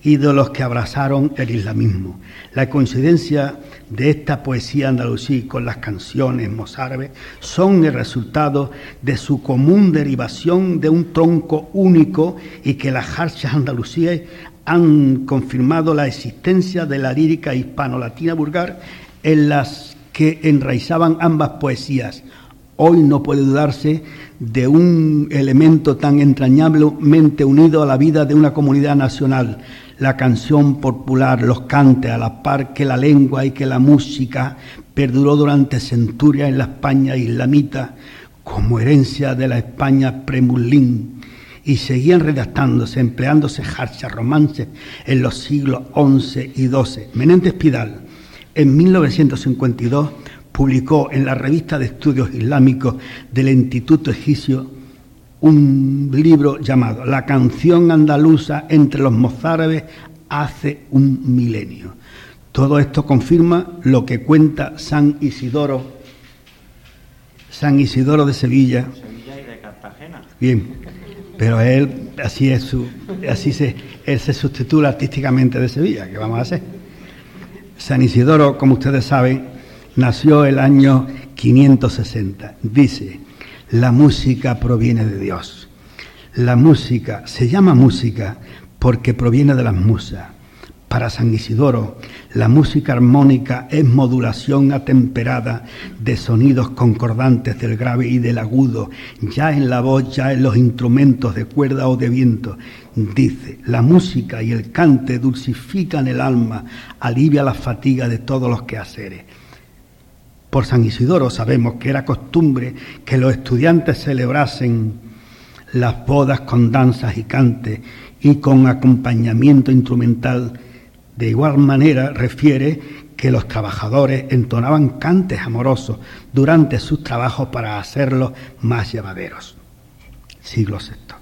y de los que abrazaron el islamismo. La coincidencia de esta poesía andalusí con las canciones mozárabes son el resultado de su común derivación de un tronco único y que las harchas andalusíes han confirmado la existencia de la lírica hispano-latina vulgar en las que enraizaban ambas poesías. Hoy no puede dudarse de un elemento tan entrañablemente unido a la vida de una comunidad nacional, la canción popular, los cantes, a la par que la lengua y que la música perduró durante centurias en la España islamita como herencia de la España premulín y seguían redactándose, empleándose jarchas romances en los siglos XI y XII. Menéndez Pidal, en 1952 publicó en la revista de estudios islámicos del Instituto Egipcio un libro llamado La canción andaluza entre los mozárabes hace un milenio. Todo esto confirma lo que cuenta San Isidoro, San Isidoro de Sevilla. Sevilla y de Cartagena. Bien, pero él así es su, así se, él se sustituye artísticamente de Sevilla. ¿Qué vamos a hacer? San Isidoro, como ustedes saben, nació el año 560. Dice, la música proviene de Dios. La música se llama música porque proviene de las musas. Para San Isidoro, la música armónica es modulación atemperada de sonidos concordantes del grave y del agudo, ya en la voz, ya en los instrumentos de cuerda o de viento. Dice, la música y el cante dulcifican el alma, alivia la fatiga de todos los quehaceres. Por San Isidoro sabemos que era costumbre que los estudiantes celebrasen las bodas con danzas y cantes y con acompañamiento instrumental. De igual manera refiere que los trabajadores entonaban cantes amorosos durante sus trabajos para hacerlos más llevaderos. Siglo VI.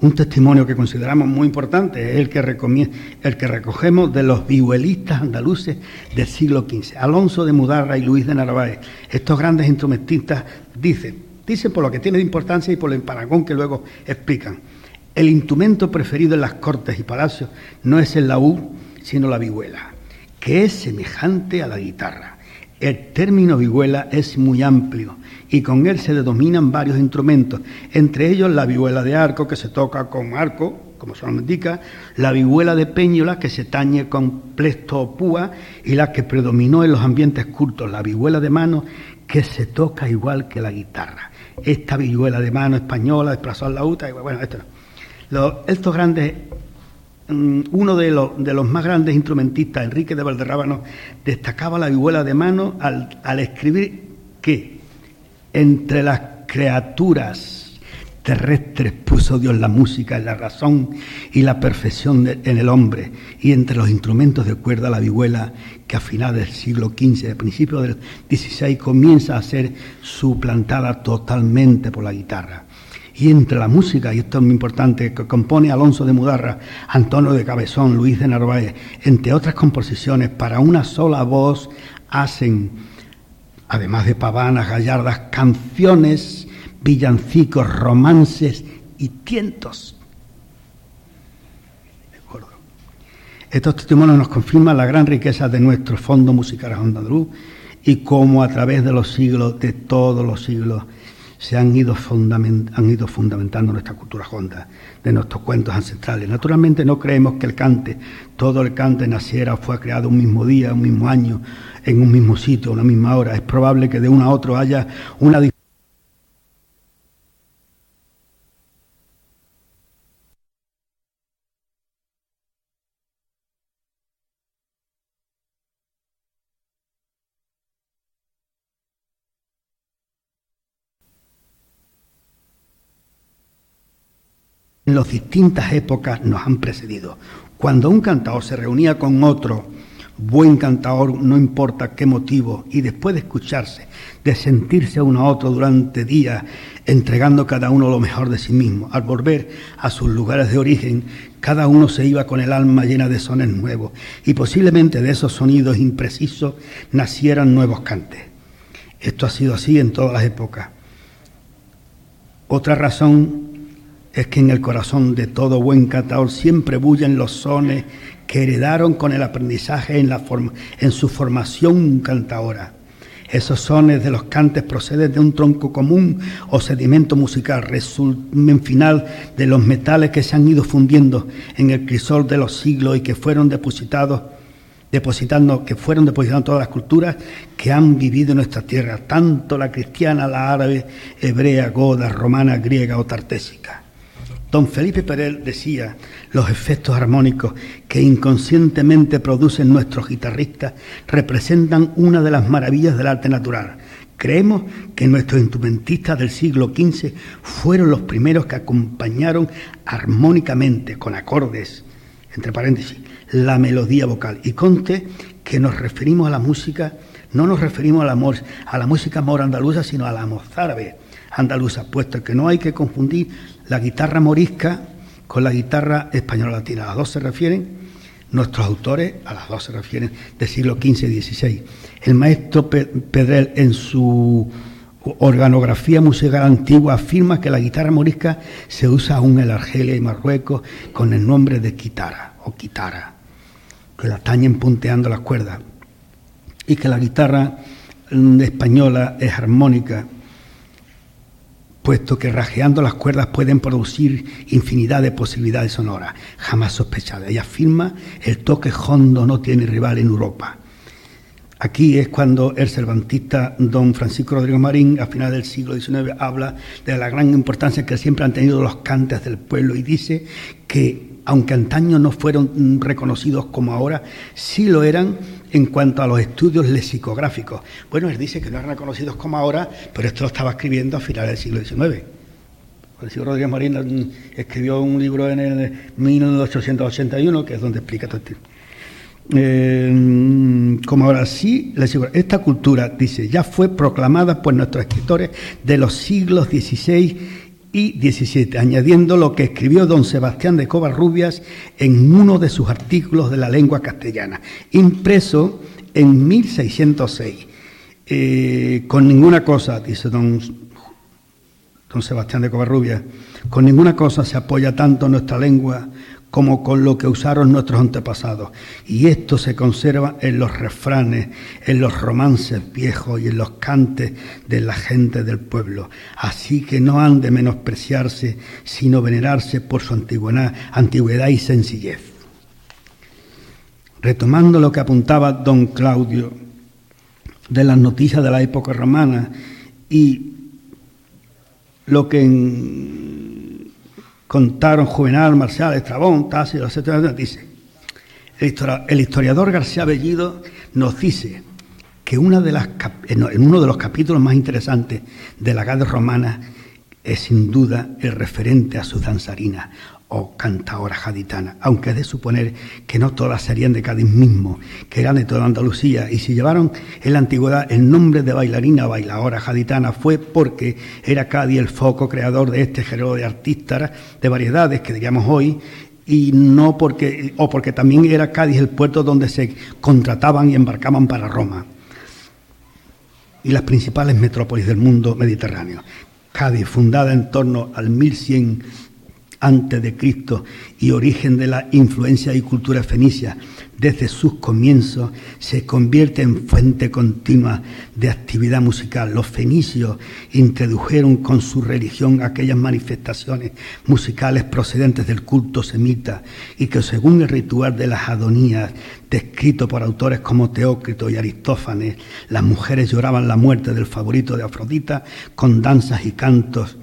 Un testimonio que consideramos muy importante es el que, el que recogemos de los vihuelistas andaluces del siglo XV. Alonso de Mudarra y Luis de Narváez, estos grandes instrumentistas, dicen, dicen por lo que tiene de importancia y por el paragón que luego explican. El instrumento preferido en las cortes y palacios no es el laúd, sino la vihuela, que es semejante a la guitarra. El término vihuela es muy amplio y con él se denominan varios instrumentos, entre ellos la vihuela de arco que se toca con arco, como su nombre indica, la vihuela de peñola que se tañe con plesto o púa y la que predominó en los ambientes cultos, la vihuela de mano que se toca igual que la guitarra. Esta vihuela de mano española desplazó a la uta, y bueno, esto no. estos grandes uno de los, de los, más grandes instrumentistas, Enrique de Valderrábano, destacaba la vihuela de mano al, al escribir que entre las criaturas terrestres puso Dios la música, la razón y la perfección en el hombre, y entre los instrumentos de cuerda la vihuela, que a finales del siglo XV, a principios del XVI, comienza a ser suplantada totalmente por la guitarra. Y entre la música, y esto es muy importante, que compone Alonso de Mudarra, Antonio de Cabezón, Luis de Narváez, entre otras composiciones, para una sola voz hacen además de pavanas, gallardas, canciones, villancicos, romances y tientos. Estos testimonios nos confirman la gran riqueza de nuestro fondo musical andaluz y cómo a través de los siglos, de todos los siglos, se han ido, han ido fundamentando nuestra cultura honda, de nuestros cuentos ancestrales. Naturalmente no creemos que el cante, todo el cante naciera o fue creado un mismo día, un mismo año, en un mismo sitio, una misma hora. Es probable que de uno a otro haya una en las distintas épocas nos han precedido. Cuando un cantador se reunía con otro buen cantador, no importa qué motivo, y después de escucharse, de sentirse uno a otro durante días, entregando cada uno lo mejor de sí mismo, al volver a sus lugares de origen, cada uno se iba con el alma llena de sones nuevos, y posiblemente de esos sonidos imprecisos nacieran nuevos cantes. Esto ha sido así en todas las épocas. Otra razón es que en el corazón de todo buen cantador siempre bullen los sones que heredaron con el aprendizaje en, la en su formación cantadora. Esos sones de los cantes proceden de un tronco común o sedimento musical, resumen final de los metales que se han ido fundiendo en el crisol de los siglos y que fueron depositados, depositando, que fueron depositando todas las culturas que han vivido en nuestra tierra, tanto la cristiana, la árabe, hebrea, goda, romana, griega o tartésica. Don Felipe Perel decía, los efectos armónicos que inconscientemente producen nuestros guitarristas representan una de las maravillas del arte natural. Creemos que nuestros instrumentistas del siglo XV fueron los primeros que acompañaron armónicamente, con acordes, entre paréntesis, la melodía vocal. Y conte que nos referimos a la música, no nos referimos a la, a la música mora andaluza, sino a la mozárabe andaluza, puesto que no hay que confundir la guitarra morisca con la guitarra española latina. A las dos se refieren, nuestros autores, a las dos se refieren del siglo XV y XVI. El maestro Pedrel en su organografía musical antigua afirma que la guitarra morisca se usa aún en Argelia y Marruecos con el nombre de quitara o quitara, que la tañen punteando las cuerdas, y que la guitarra mm, española es armónica puesto que rajeando las cuerdas pueden producir infinidad de posibilidades sonoras, jamás sospechadas. Ella afirma, el toque hondo no tiene rival en Europa. Aquí es cuando el cervantista don Francisco Rodrigo Marín, a finales del siglo XIX, habla de la gran importancia que siempre han tenido los cantes del pueblo y dice que, aunque antaño no fueron reconocidos como ahora, sí lo eran en cuanto a los estudios lexicográficos. Bueno, él dice que no eran reconocidos como ahora, pero esto lo estaba escribiendo a finales del siglo XIX. Francisco Rodríguez Marina mm, escribió un libro en el 1881, que es donde explica todo esto. Eh, como ahora sí, esta cultura, dice, ya fue proclamada por nuestros escritores de los siglos XVI y XVII, añadiendo lo que escribió don Sebastián de Covarrubias en uno de sus artículos de la lengua castellana, impreso en 1606. Eh, con ninguna cosa, dice don, don Sebastián de Covarrubias, con ninguna cosa se apoya tanto nuestra lengua como con lo que usaron nuestros antepasados. Y esto se conserva en los refranes, en los romances viejos y en los cantes de la gente del pueblo. Así que no han de menospreciarse, sino venerarse por su antigüedad, antigüedad y sencillez. Retomando lo que apuntaba don Claudio de las noticias de la época romana y lo que en contaron Juvenal, Marcial, Estrabón, Tácito, etcétera, dice, el historiador García Bellido nos dice que una de las, en uno de los capítulos más interesantes de la Gade Romana es sin duda el referente a su danzarina o cantadora gaditana, aunque es de suponer que no todas serían de Cádiz mismo, que eran de toda Andalucía, y si llevaron en la antigüedad el nombre de bailarina o bailadora gaditana fue porque era Cádiz el foco creador de este género de artistas de variedades que diríamos hoy, y no porque, o porque también era Cádiz el puerto donde se contrataban y embarcaban para Roma y las principales metrópolis del mundo mediterráneo. Cádiz, fundada en torno al 1100 antes de Cristo y origen de la influencia y cultura fenicia desde sus comienzos, se convierte en fuente continua de actividad musical. Los fenicios introdujeron con su religión aquellas manifestaciones musicales procedentes del culto semita y que según el ritual de las adonías, descrito por autores como Teócrito y Aristófanes, las mujeres lloraban la muerte del favorito de Afrodita con danzas y cantos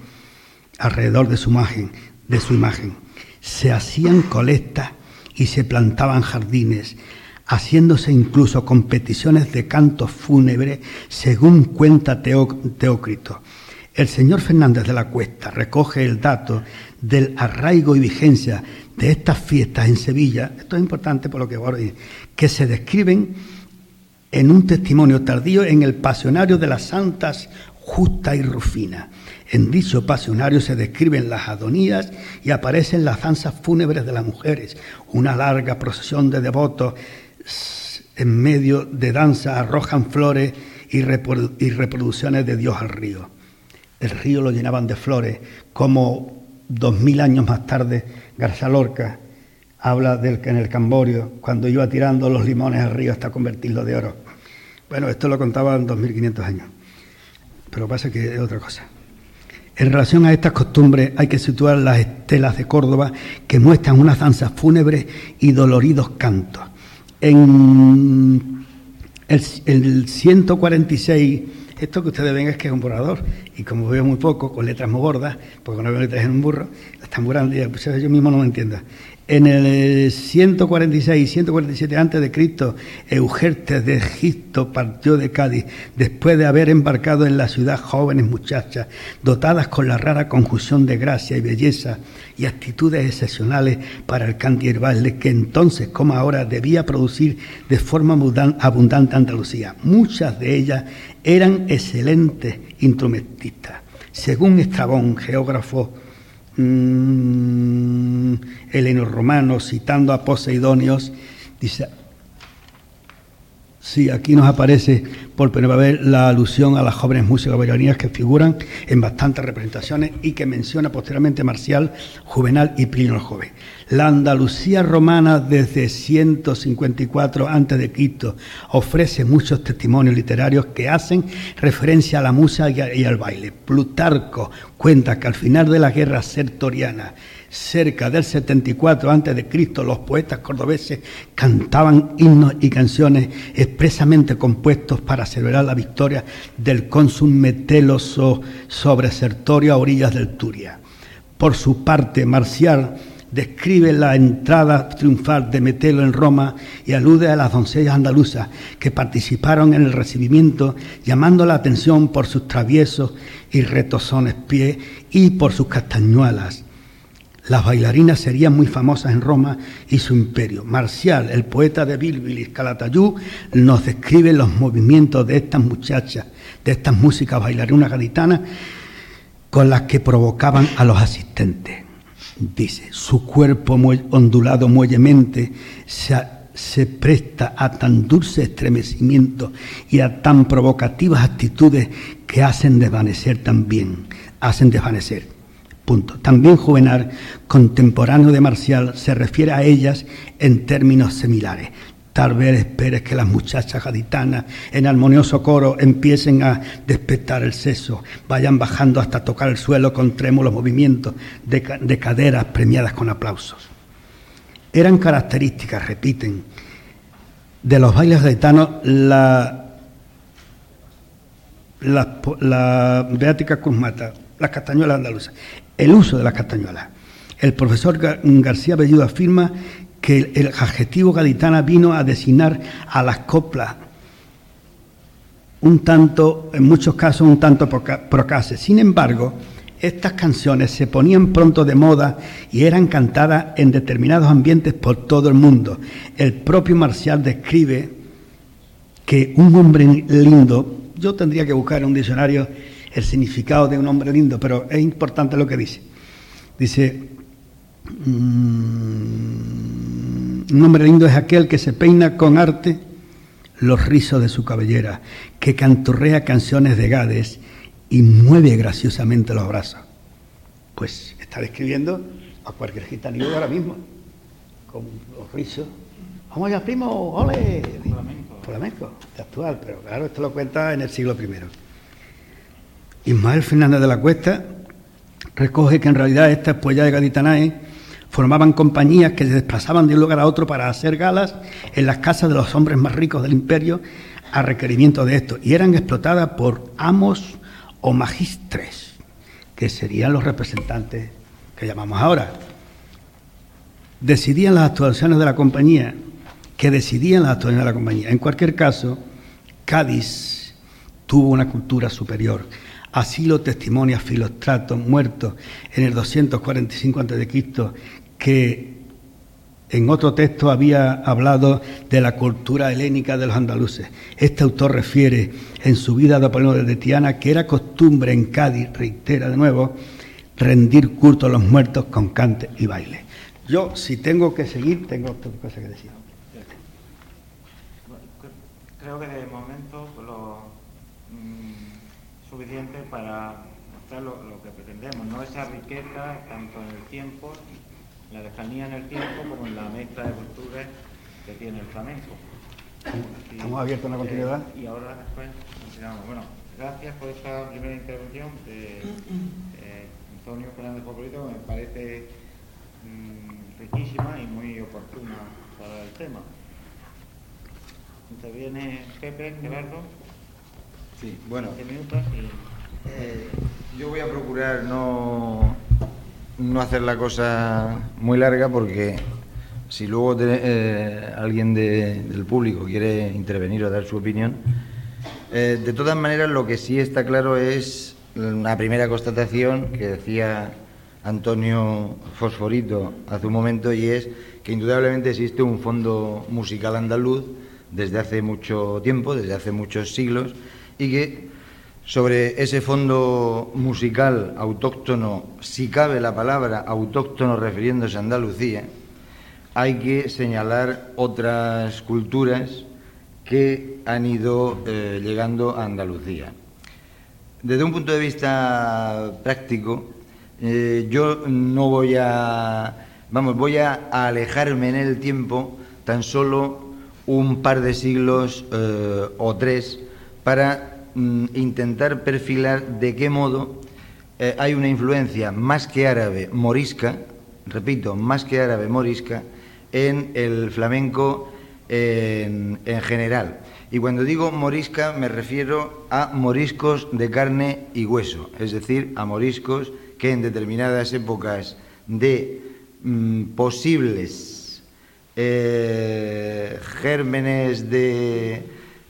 alrededor de su imagen de su imagen. Se hacían colectas y se plantaban jardines, haciéndose incluso competiciones de cantos fúnebres, según cuenta Teócrito. El señor Fernández de la Cuesta recoge el dato del arraigo y vigencia de estas fiestas en Sevilla, esto es importante por lo que voy a decir, que se describen en un testimonio tardío en el pasionario de las santas Justa y Rufina. En dicho pasionario se describen las adonías y aparecen las danzas fúnebres de las mujeres, una larga procesión de devotos en medio de danza arrojan flores y, reproducciones de Dios al río. El río lo llenaban de flores, como dos mil años más tarde García Lorca habla del que en el Camborio, cuando iba tirando los limones al río hasta convertirlo de oro. Bueno, esto lo contaban 2.500 años, pero pasa que es otra cosa. En relación a estas costumbres hay que situar las estelas de Córdoba que muestran unas danzas fúnebres y doloridos cantos. En el, 146, esto que ustedes ven es que es un borrador, y como veo muy poco, con letras muy gordas, porque no veo letras en un burro, están burando y pues, yo mismo no me entiendo. En el 146 y 147 antes de Cristo, Eugertes de Egipto partió de Cádiz después de haber embarcado en la ciudad jóvenes muchachas dotadas con la rara conjunción de gracia y belleza y actitudes excepcionales para el canto baile que entonces como ahora debía producir de forma abundante Andalucía. Muchas de ellas eran excelentes instrumentistas. Según Estrabón, geógrafo mmm, Heleno Romano, citando a Poseidonios, dice, sí, aquí nos aparece por primera vez la alusión a las jóvenes músicas bailarinas que figuran en bastantes representaciones y que menciona posteriormente Marcial, Juvenal y Plinio el Joven. La Andalucía romana desde 154 a.C. ofrece muchos testimonios literarios que hacen referencia a la música y al baile. Plutarco cuenta que al final de la guerra sertoriana, cerca del 74 a.C., los poetas cordobeses cantaban himnos y canciones expresamente compuestos para celebrar la victoria del cónsul Meteloso sobre Sertorio a orillas del Turia. Por su parte, Marcial describe la entrada triunfal de Metelo en Roma y alude a las doncellas andaluzas que participaron en el recibimiento, llamando la atención por sus traviesos y retozones pies y por sus castañuelas. Las bailarinas serían muy famosas en Roma y su imperio. Marcial, el poeta de Bilbilis, Calatayud, nos describe los movimientos de estas muchachas, de estas músicas bailarinas gaditanas, con las que provocaban a los asistentes. Dice, su cuerpo ondulado muellemente se, se presta a tan dulce estremecimiento y a tan provocativas actitudes que hacen desvanecer también, hacen desvanecer Punto. También Juvenal, contemporáneo de Marcial, se refiere a ellas en términos similares. Tal vez esperes que las muchachas gaditanas en armonioso coro empiecen a despertar el seso, vayan bajando hasta tocar el suelo con trémulos movimientos de, de caderas premiadas con aplausos. Eran características, repiten, de los bailes gaditanos la, la, la Beática Cusmata, las castañuelas andaluzas el uso de las castañuelas. El profesor García Belludo afirma que el adjetivo gaditana vino a designar a las coplas, un tanto, en muchos casos, un tanto procaces. Sin embargo, estas canciones se ponían pronto de moda y eran cantadas en determinados ambientes por todo el mundo. El propio Marcial describe que un hombre lindo, yo tendría que buscar un diccionario el significado de un hombre lindo, pero es importante lo que dice. Dice, mm, un hombre lindo es aquel que se peina con arte los rizos de su cabellera, que canturrea canciones de Gades y mueve graciosamente los brazos. Pues está describiendo a cualquier gitanillo ahora mismo, con los rizos. Vamos allá, primo, ole. Flamenco. Flamenco, de actual, pero claro, esto lo cuenta en el siglo primero. Ismael Fernández de la Cuesta recoge que en realidad estas puellas de Gaditanae formaban compañías que se desplazaban de un lugar a otro para hacer galas en las casas de los hombres más ricos del imperio a requerimiento de esto y eran explotadas por amos o magistres, que serían los representantes que llamamos ahora. Decidían las actuaciones de la compañía, que decidían las actuaciones de la compañía. En cualquier caso, Cádiz tuvo una cultura superior Así lo testimonia Filostrato, muerto en el 245 a.C., que en otro texto había hablado de la cultura helénica de los andaluces. Este autor refiere en su vida de Apolonio de Tiana que era costumbre en Cádiz, reitera de nuevo, rendir culto a los muertos con cante y baile. Yo, si tengo que seguir, tengo otra cosa que decir. Creo que de momento suficiente para mostrar lo, que pretendemos, no esa riqueza tanto en el tiempo, la lejanía en el tiempo, como en la mezcla de culturas que tiene el flamenco. Estamos abiertos a una continuidad. Eh, y ahora después continuamos. Bueno, gracias por esta primera intervención de eh, Antonio Fernández Popolito, me parece mm, riquísima y muy oportuna para el tema. Interviene Pepe, Gerardo. Sí, bueno. Eh, yo voy a procurar no, no hacer la cosa muy larga porque si luego eh, alguien del público quiere intervenir o dar su opinión, eh, de todas maneras lo que sí está claro es una primera constatación que decía Antonio Fosforito hace un momento y es que indudablemente existe un fondo musical andaluz desde hace mucho tiempo, desde hace muchos siglos, y que sobre ese fondo musical autóctono, si cabe la palabra autóctono refiriéndose a Andalucía, hay que señalar otras culturas que han ido eh, llegando a Andalucía. Desde un punto de vista práctico, eh, yo no voy a, vamos, voy a, alejarme en el tiempo tan solo un par de siglos eh, o tres para mm, intentar perfilar de qué modo eh, hay una influencia más que árabe morisca, repito, más que árabe morisca, en el flamenco en, en general. Y cuando digo morisca me refiero a moriscos de carne y hueso, es decir, a moriscos que en determinadas épocas de mm, posibles eh, gérmenes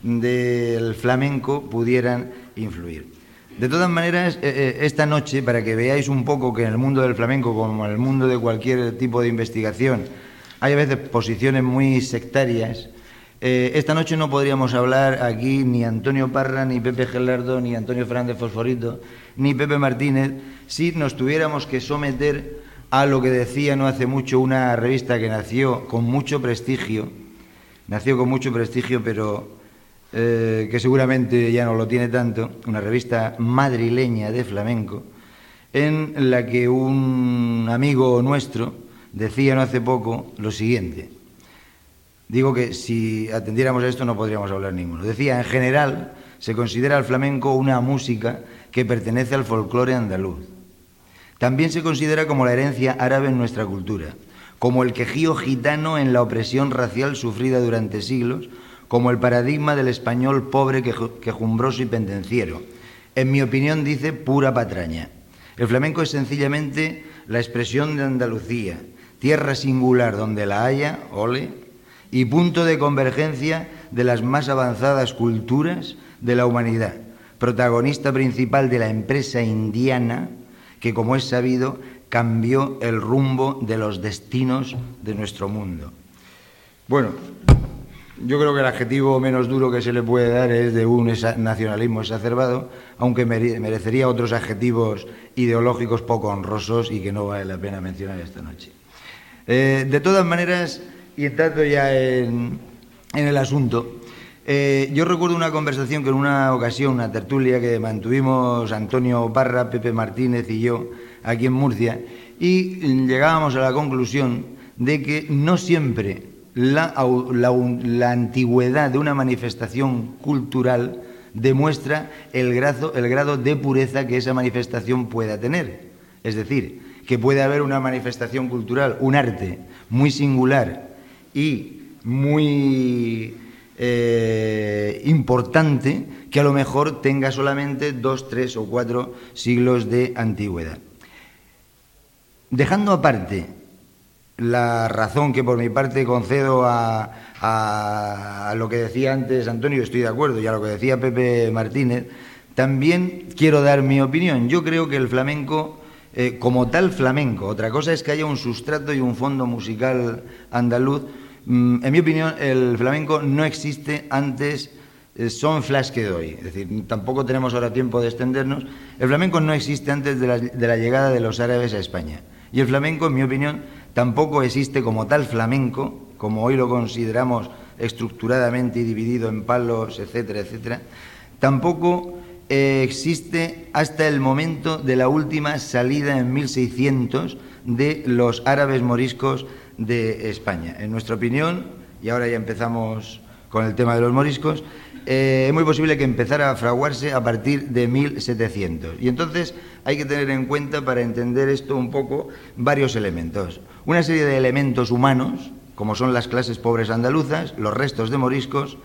del flamenco pudieran influir. De todas maneras, eh, eh, esta noche, para que veáis un poco que en el mundo del flamenco, como en el mundo de cualquier tipo de investigación, hay a veces posiciones muy sectarias, eh, esta noche no podríamos hablar aquí ni Antonio Parra, ni Pepe Gelardo, ni Antonio Fernández Fosforito, ni Pepe Martínez, si nos tuviéramos que someter a lo que decía no hace mucho una revista que nació con mucho prestigio, nació con mucho prestigio, pero eh, que seguramente ya no lo tiene tanto, una revista madrileña de flamenco, en la que un amigo nuestro decía no hace poco lo siguiente. Digo que si atendiéramos a esto no podríamos hablar ninguno. Decía, en general, se considera el flamenco una música que pertenece al folclore andaluz. También se considera como la herencia árabe en nuestra cultura, como el quejío gitano en la opresión racial sufrida durante siglos, como el paradigma del español pobre, quejumbroso y pendenciero. En mi opinión, dice pura patraña. El flamenco es sencillamente la expresión de Andalucía, tierra singular donde la haya, ole, y punto de convergencia de las más avanzadas culturas de la humanidad, protagonista principal de la empresa indiana que, como es sabido, cambió el rumbo de los destinos de nuestro mundo. Bueno, yo creo que el adjetivo menos duro que se le puede dar es de un nacionalismo exacerbado, aunque merecería otros adjetivos ideológicos poco honrosos y que no vale la pena mencionar esta noche. Eh, de todas maneras, y entrando ya en, el asunto, eh, yo recuerdo una conversación que en una ocasión, una tertulia que mantuvimos Antonio Parra, Pepe Martínez y yo aquí en Murcia, y llegábamos a la conclusión de que no siempre la, antigüedad de una manifestación cultural demuestra el grado, de pureza que esa manifestación pueda tener. Es decir, que puede haber una manifestación cultural, un arte muy singular, y muy eh, importante que a lo mejor tenga solamente dos, tres o cuatro siglos de antigüedad. Dejando aparte la razón que por mi parte concedo a, lo que decía antes Antonio, estoy de acuerdo, y a lo que decía Pepe Martínez, también quiero dar mi opinión. Yo creo que el flamenco, eh, como tal flamenco, otra cosa es que haya un sustrato y un fondo musical andaluz, Mm, en mi opinión, el flamenco no existe antes, eh, son flash que doy, es decir, tampoco tenemos ahora tiempo de extendernos. El flamenco no existe antes de la, llegada de los árabes a España. Y el flamenco, en mi opinión, tampoco existe como tal flamenco, como hoy lo consideramos estructuradamente y dividido en palos, etcétera, etcétera, tampoco eh, existe hasta el momento de la última salida en 1600 de los árabes moriscos de España. En nuestra opinión, y ahora ya empezamos con el tema de los moriscos, eh, es muy posible que empezara a fraguarse a partir de 1700. Y entonces hay que tener en cuenta, para entender esto un poco, varios elementos. Una serie de elementos humanos, como son las clases pobres andaluzas, los restos de moriscos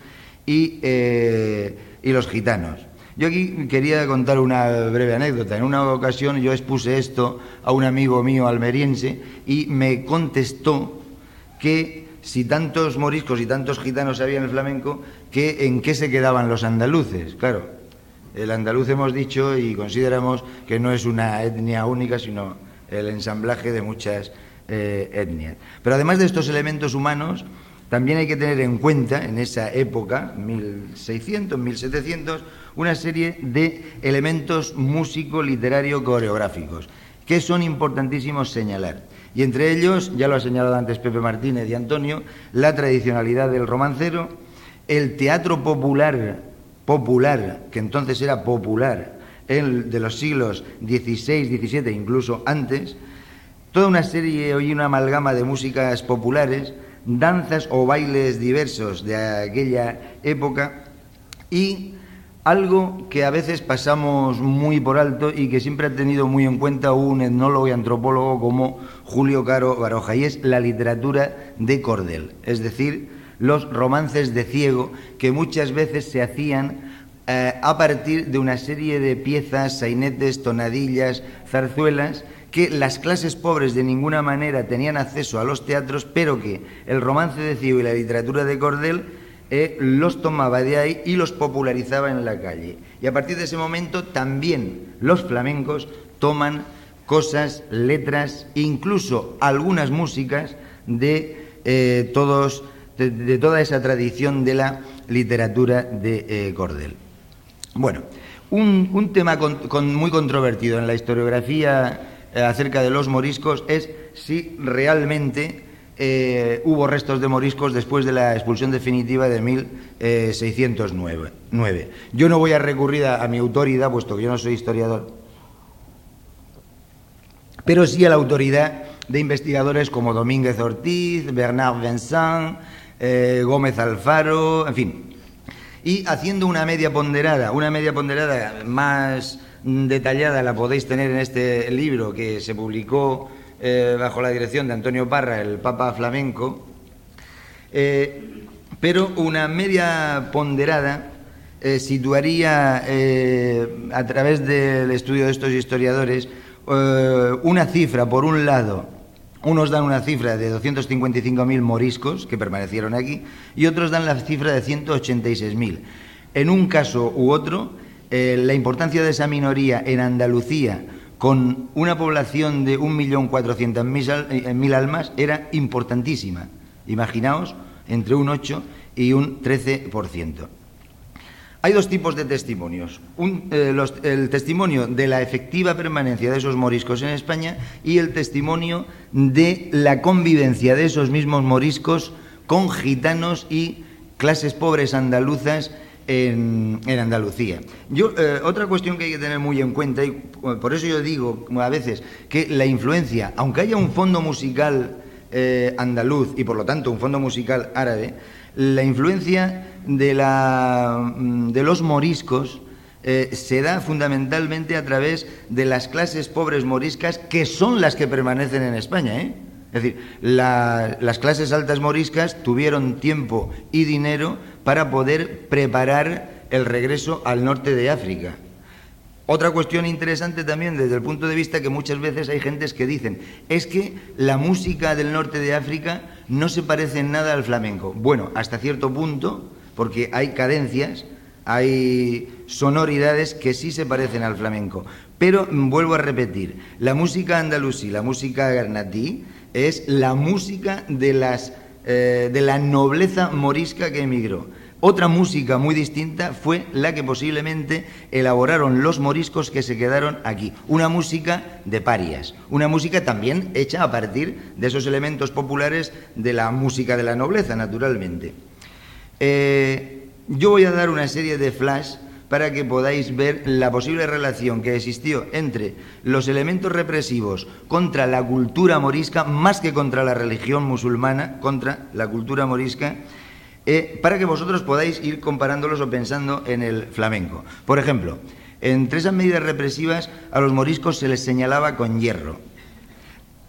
y, eh, y los gitanos. Yo aquí quería contar una breve anécdota. En una ocasión yo expuse esto a un amigo mío almeriense y me contestó que si tantos moriscos y tantos gitanos había en el flamenco, en qué se quedaban los andaluces. Claro, el andaluz hemos dicho y consideramos que no es una etnia única, sino el ensamblaje de muchas eh, etnias. Pero además de estos elementos humanos, también hay que tener en cuenta, en esa época, 1600, 1700, una serie de elementos músico-literario-coreográficos que son importantísimos señalar. Y entre ellos, ya lo ha señalado antes Pepe Martínez y Antonio, la tradicionalidad del romancero, el teatro popular, popular, que entonces era popular, el de los siglos XVI, XVII, incluso antes, toda una serie y una amalgama de músicas populares danzas o bailes diversos de aquella época y algo que a veces pasamos muy por alto y que siempre ha tenido muy en cuenta un etnólogo y antropólogo como Julio Caro Baroja, y es la literatura de cordel, es decir, los romances de ciego que muchas veces se hacían eh, a partir de una serie de piezas, sainetes, tonadillas, zarzuelas que las clases pobres de ninguna manera tenían acceso a los teatros, pero que el romance de Ciego y la literatura de Cordel eh, los tomaba de ahí y los popularizaba en la calle. Y a partir de ese momento también los flamencos toman cosas, letras, incluso algunas músicas de eh, todos de, toda esa tradición de la literatura de eh, Cordel. Bueno, un, tema muy controvertido en la historiografía eh, acerca de los moriscos es si realmente eh, hubo restos de moriscos después de la expulsión definitiva de 1609. Yo no voy a recurrir a, mi autoridad, puesto que yo no soy historiador, pero sí a la autoridad de investigadores como Domínguez Ortiz, Bernard Vincent, eh, Gómez Alfaro, en fin. Y haciendo una media ponderada, una media ponderada más detallada la podéis tener en este libro que se publicó eh, bajo la dirección de Antonio Parra, el Papa Flamenco, eh, pero una media ponderada situaría a través del estudio de estos historiadores una cifra, por un lado, unos dan una cifra de 255.000 moriscos que permanecieron aquí y otros dan la cifra de 186.000. En un caso u otro, eh, la importancia de esa minoría en Andalucía con una población de 1.400.000 eh, almas era importantísima. Imaginaos, entre un 8 y un 13%. Hay dos tipos de testimonios. Eh, el testimonio de la efectiva permanencia de esos moriscos en España y el testimonio de la convivencia de esos mismos moriscos con gitanos y clases pobres andaluzas en, Andalucía. Yo, eh, otra cuestión que hay que tener muy en cuenta, y por eso yo digo a veces que la influencia, aunque haya un fondo musical eh, andaluz y por lo tanto un fondo musical árabe, la influencia de, la, mm, de los moriscos eh, se da fundamentalmente a través de las clases pobres moriscas que son las que permanecen en España. Es decir, las clases altas moriscas tuvieron tiempo y dinero para poder preparar el regreso al norte de África. Otra cuestión interesante también desde el punto de vista que muchas veces hay gentes que dicen es que la música del norte de África no se parece nada al flamenco. Bueno, hasta cierto punto, porque hay cadencias, hay sonoridades que sí se parecen al flamenco. Pero mm, vuelvo a repetir, la música andalusí, la música garnatí, es la música de, las, eh, de la nobleza morisca que emigró. Otra música muy distinta fue la que posiblemente elaboraron los moriscos que se quedaron aquí. Una música de parias, una música también hecha a partir de esos elementos populares de la música de la nobleza, naturalmente. Eh, yo voy a dar una serie de flash para que podáis ver la posible relación que existió entre los elementos represivos contra la cultura morisca, más que contra la religión musulmana, contra la cultura morisca, eh, para que vosotros podáis ir comparándolos o pensando en el flamenco. Por ejemplo, entre esas medidas represivas a los moriscos se les señalaba con hierro.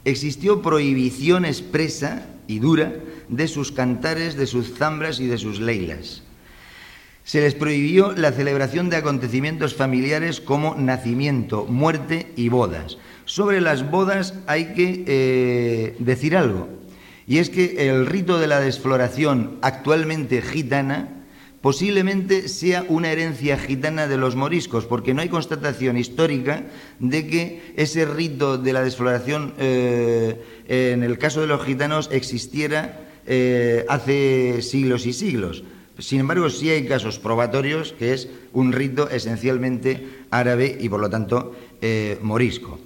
Existió prohibición expresa y dura de sus cantares, de sus zambras y de sus leilas. Se les prohibió la celebración de acontecimientos familiares como nacimiento, muerte y bodas. Sobre las bodas hay que eh, decir algo, y es que el rito de la desfloración actualmente gitana posiblemente sea una herencia gitana de los moriscos, porque no hay constatación histórica de que ese rito de la desfloración eh, en el caso de los gitanos existiera eh, hace siglos y siglos. Sin embargo, sí hay casos probatorios que es un rito esencialmente árabe y por lo tanto eh, morisco.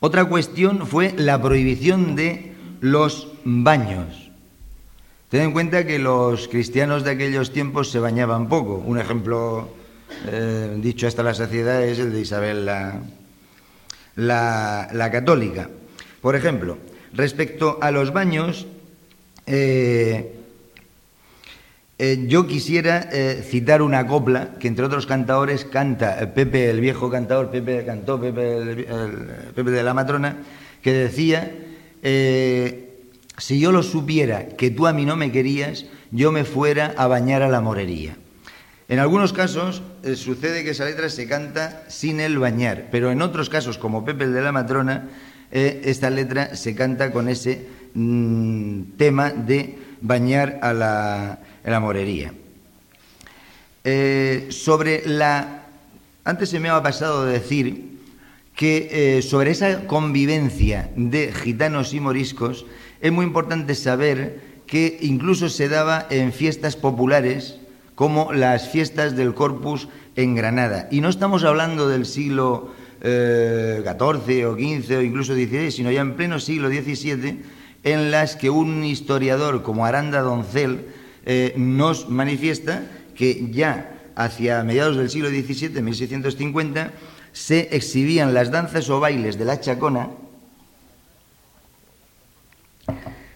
Otra cuestión fue la prohibición de los baños. Ten en cuenta que los cristianos de aquellos tiempos se bañaban poco. Un ejemplo eh, dicho hasta la saciedad es el de Isabel la, la, católica. Por ejemplo, respecto a los baños, eh, eh, yo quisiera citar una copla que entre otros cantadores canta Pepe, el viejo cantador, Pepe cantó Pepe, Pepe de la Matrona, que decía, si yo lo supiera que tú a mí no me querías, yo me fuera a bañar a la morería. En algunos casos eh, sucede que esa letra se canta sin el bañar, pero en otros casos, como Pepe el de la Matrona, eh, esta letra se canta con ese mm, tema de bañar a la, morería. Eh, sobre la. Antes se me ha pasado de decir que sobre esa convivencia de gitanos y moriscos es muy importante saber que incluso se daba en fiestas populares como las fiestas del Corpus en Granada. Y no estamos hablando del siglo XIV eh, o XV o incluso XVI, sino ya en pleno siglo XVII, en las que un historiador como Aranda Doncel eh, nos manifiesta que ya hacia mediados del siglo XVII, 1650, se exhibían las danzas o bailes de la chacona,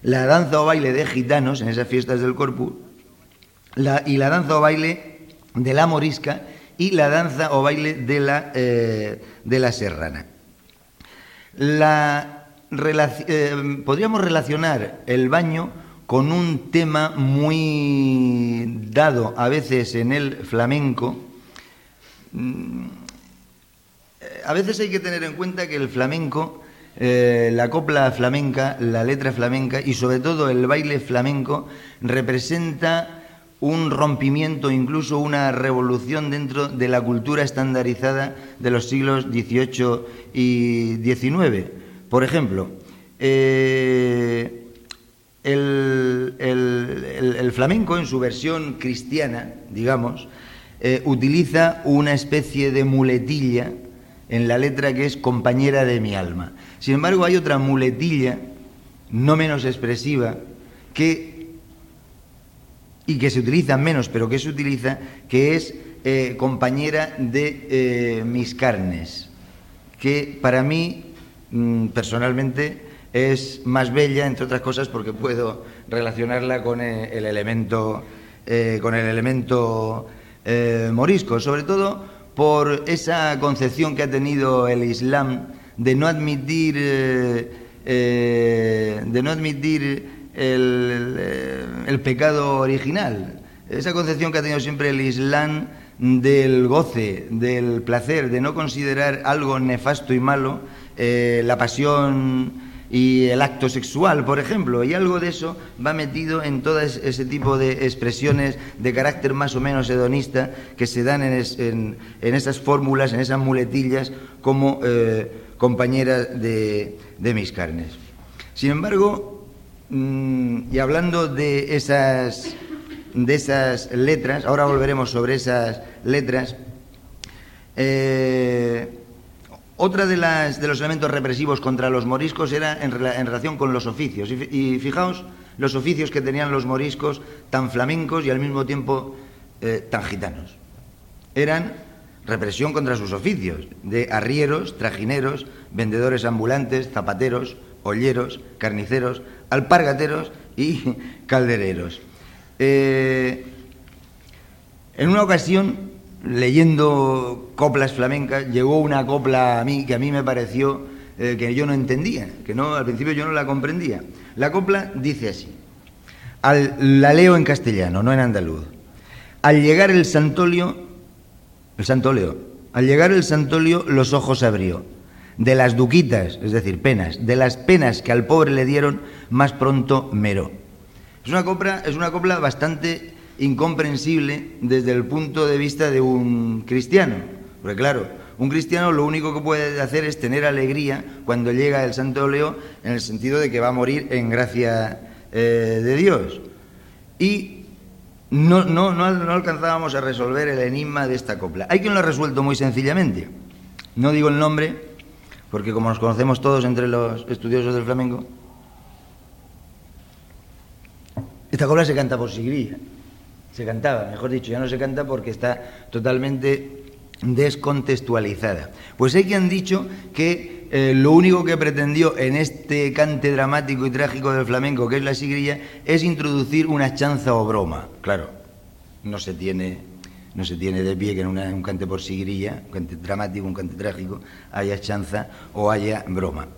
la danza o baile de gitanos en esas fiestas del Corpus, y la danza o baile de la morisca y la danza o baile de la, eh, de la serrana. Eh, podríamos relacionar el baño con un tema muy dado a veces en el flamenco. A veces hay que tener en cuenta que el flamenco, eh, la copla flamenca, la letra flamenca y sobre todo el baile flamenco representa un rompimiento, incluso una revolución dentro de la cultura estandarizada de los siglos XVIII y XIX. Por ejemplo, eh, el, flamenco en su versión cristiana, digamos, eh, utiliza una especie de muletilla en la letra que es compañera de mi alma. Sin embargo, hay otra muletilla, no menos expresiva, que y que se utiliza menos, pero que se utiliza, que es eh, compañera de eh, mis carnes, que para mí mm, personalmente es más bella, entre otras cosas, porque puedo relacionarla con eh, el, elemento, con el elemento morisco, sobre todo por esa concepción que ha tenido el Islam de no admitir, de no admitir el, pecado original. Esa concepción que ha tenido siempre el Islam del goce, del placer, de no considerar algo nefasto y malo eh, la pasión y el acto sexual, por ejemplo, y algo de eso va metido en todo ese tipo de expresiones de carácter más o menos hedonista que se dan en, esas fórmulas, en esas muletillas, como eh, compañeras de mis carnes. Sin embargo, Mm, y hablando de esas, de esas letras, ahora volveremos sobre esas letras, eh, otra de, las, de los elementos represivos contra los moriscos era en, relación con los oficios. Y, fijaos los oficios que tenían los moriscos tan flamencos y al mismo tiempo eh, tan gitanos. Eran represión contra sus oficios, de arrieros, trajineros, vendedores ambulantes, zapateros, olleros, carniceros, alpargateros y caldereros. Eh, en una ocasión, leyendo coplas flamencas, llegó una copla a mí que a mí me pareció eh, que yo no entendía, que no al principio yo no la comprendía. La copla dice así, la leo en castellano, no en andaluz. Al llegar el santolio, el al llegar el santolio los ojos abrió de las duquitas, es decir, penas, de las penas que al pobre le dieron, más pronto meró. Es una copla, es una copla bastante incomprensible desde el punto de vista de un cristiano, porque claro, un cristiano lo único que puede hacer es tener alegría cuando llega el Santo Leo en el sentido de que va a morir en gracia eh, de Dios. Y no, no, no, no alcanzábamos a resolver el enigma de esta copla. Hay quien lo ha resuelto muy sencillamente. No digo el nombre, porque como nos conocemos todos entre los estudiosos del flamenco, esta copla se canta por sigrilla, se cantaba, mejor dicho, ya no se canta porque está totalmente descontextualizada. Pues hay quien han dicho que eh, lo único que pretendió en este cante dramático y trágico del flamenco, que es la sigrilla, es introducir una chanza o broma. Claro, no se tiene no se tiene de pie que en, un cante por sigrilla, un cante dramático, un cante trágico, haya chanza o haya broma.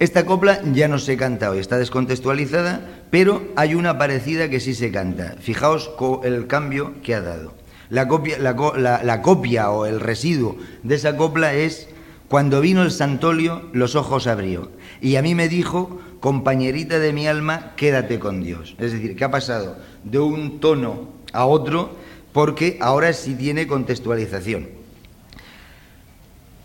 Esta copla ya no se canta hoy, está descontextualizada, pero hay una parecida que sí se canta. Fijaos el cambio que ha dado. La copia, o el residuo de esa copla es cuando vino el Santolio, los ojos abrió. Y a mí me dijo, compañerita de mi alma, quédate con Dios. Es decir, que ha pasado de un tono a otro porque ahora sí tiene contextualización.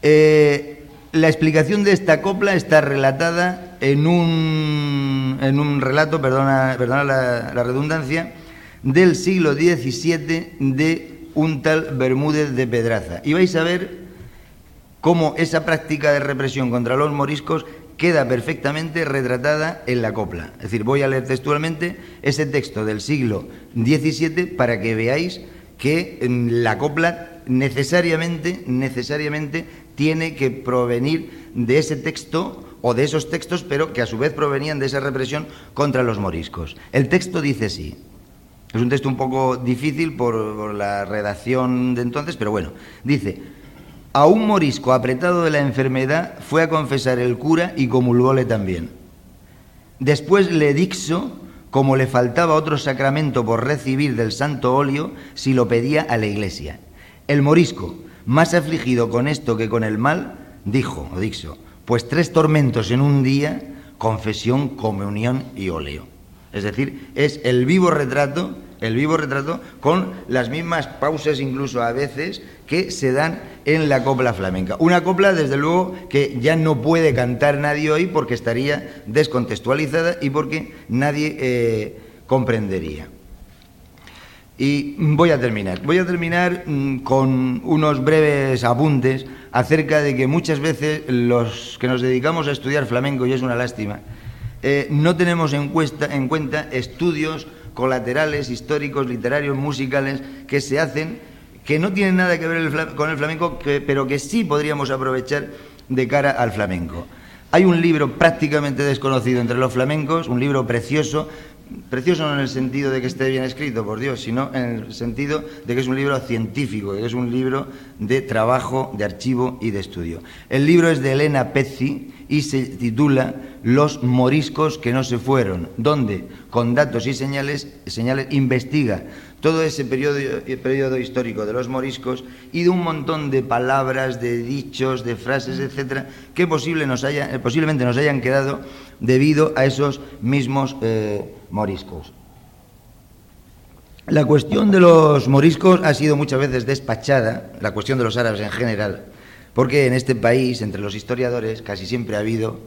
Eh, la explicación de esta copla está relatada en un, en un relato, perdona, perdona la, redundancia, del siglo XVII de un tal Bermúdez de Pedraza. Y vais a ver cómo esa práctica de represión contra los moriscos queda perfectamente retratada en la copla. Es decir, voy a leer textualmente ese texto del siglo XVII para que veáis que la copla necesariamente, necesariamente tiene que provenir de ese texto o de esos textos, pero que a su vez provenían de esa represión contra los moriscos. El texto dice sí. Es un texto un poco difícil por, la redacción de entonces, pero bueno, dice, a un morisco apretado de la enfermedad fue a confesar el cura y comulgóle también. Después le dixo como le faltaba otro sacramento por recibir del santo óleo si lo pedía a la iglesia. El morisco, más afligido con esto que con el mal, dijo, o pues tres tormentos en un día, confesión, comunión y óleo. Es decir, es el vivo retrato el vivo retrato con las mismas pausas incluso a veces que se dan en la copla flamenca. Una copla, desde luego, que ya no puede cantar nadie hoy porque estaría descontextualizada y porque nadie eh, comprendería. Y voy a terminar. Voy a terminar mm, con unos breves apuntes acerca de que muchas veces los que nos dedicamos a estudiar flamenco, y es una lástima, eh, no tenemos en cuenta estudios colaterales, históricos, literarios, musicales, que se hacen, que no tienen nada que ver con el flamenco, pero que sí podríamos aprovechar de cara al flamenco. Hay un libro prácticamente desconocido entre los flamencos, un libro precioso, precioso no en el sentido de que esté bien escrito, por Dios, sino en el sentido de que es un libro científico, que es un libro de trabajo, de archivo y de estudio. El libro es de Elena Pezzi y se titula Los moriscos que no se fueron, donde con datos y señales, señales investiga todo ese periodo, periodo histórico de los moriscos y de un montón de palabras, de dichos, de frases, etcétera, que posible nos haya, posiblemente nos hayan quedado debido a esos mismos eh, moriscos. La cuestión de los moriscos ha sido muchas veces despachada, la cuestión de los árabes en general, porque en este país, entre los historiadores, casi siempre ha habido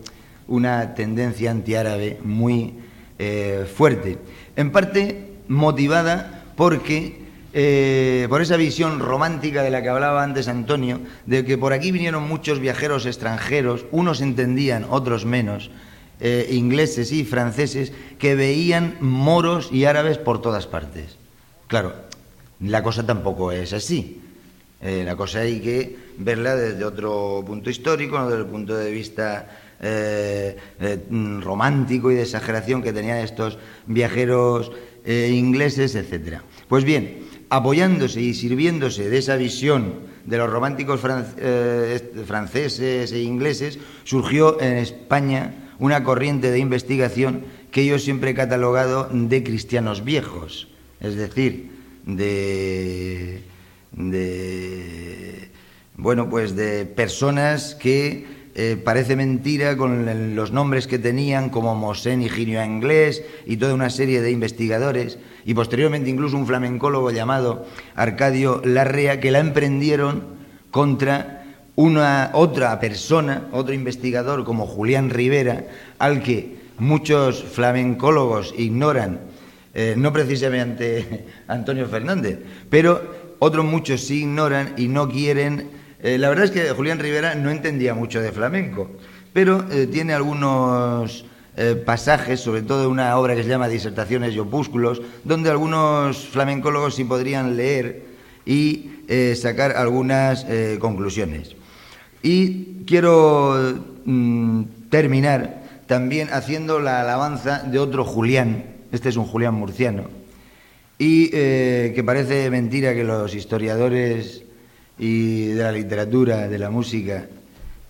una tendencia antiárabe muy eh, fuerte, en parte motivada porque eh, por esa visión romántica de la que hablaba antes Antonio, de que por aquí vinieron muchos viajeros extranjeros, unos entendían, otros menos, eh, ingleses y franceses, que veían moros y árabes por todas partes. Claro, la cosa tampoco es así. Eh, la cosa hay que verla desde otro punto histórico, desde el punto de vista eh, romántico y de exageración que tenían estos viajeros ingleses, etc. Pues bien, apoyándose y sirviéndose de esa visión de los románticos franceses e ingleses, surgió en España una corriente de investigación que yo siempre he catalogado de cristianos viejos, es decir, de de bueno, pues de personas que eh, parece mentira con los nombres que tenían, como Mosén Higinio Inglés y toda una serie de investigadores, y posteriormente incluso un flamencólogo llamado Arcadio Larrea, que la emprendieron contra una otra persona, otro investigador como Julián Rivera, al que muchos flamencólogos ignoran, eh, no precisamente Antonio Fernández, pero otros muchos sí ignoran y no quieren. Eh, la verdad es que Julián Rivera no entendía mucho de flamenco, pero eh, tiene algunos pasajes, sobre todo una obra que se llama Disertaciones y Opúsculos, donde algunos flamencólogos sí podrían leer y sacar algunas conclusiones. Y quiero mm, terminar también haciendo la alabanza de otro Julián, este es un Julián murciano, y eh, que parece mentira que los historiadores y de la literatura, de la música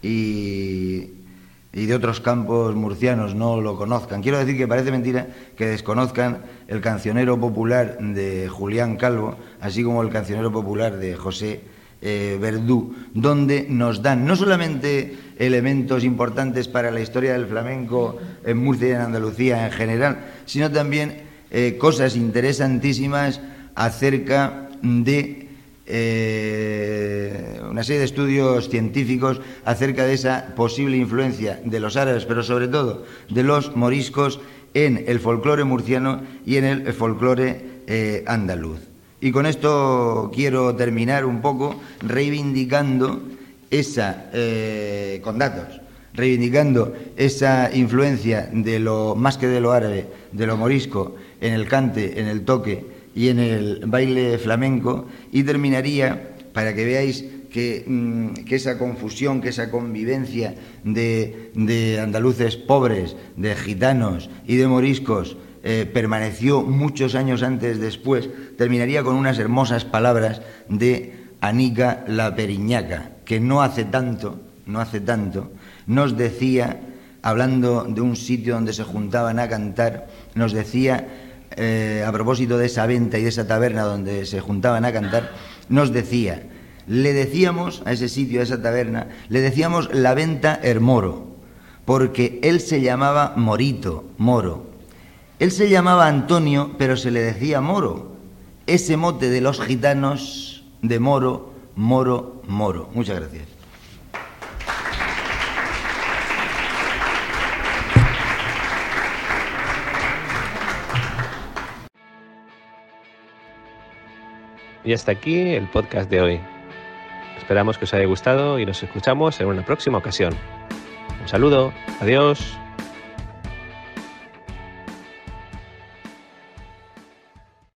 y y de otros campos murcianos no lo conozcan. Quiero decir que parece mentira que desconozcan el cancionero popular de Julián Calvo, así como el cancionero popular de José eh, Verdú, donde nos dan no solamente elementos importantes para la historia del flamenco en Murcia y en Andalucía en general, sino también eh, cosas interesantísimas acerca de eh, una serie de estudios científicos acerca de esa posible influencia de los árabes, pero sobre todo de los moriscos en el folclore murciano y en el folclore andaluz. Y con esto quiero terminar un poco reivindicando esa, eh, con datos, reivindicando esa influencia de lo más que de lo árabe, de lo morisco, en el cante, en el toque y en el baile flamenco. Y terminaría para que veáis que, mm, esa confusión, que esa convivencia de, andaluces pobres, de gitanos y de moriscos eh, permaneció muchos años antes después, terminaría con unas hermosas palabras de Anica la Periñaca, que no hace tanto, no hace tanto, nos decía, hablando de un sitio donde se juntaban a cantar, nos decía eh, a propósito de esa venta y de esa taberna donde se juntaban a cantar, nos decía, le decíamos a ese sitio, a esa taberna, le decíamos la venta Hermoro, porque él se llamaba Morito, Moro. Él se llamaba Antonio, pero se le decía Moro. Ese mote de los gitanos de Moro, Moro, Moro. Muchas gracias. Y hasta aquí el podcast de hoy. Esperamos que os haya gustado y nos escuchamos en una próxima ocasión. Un saludo, adiós.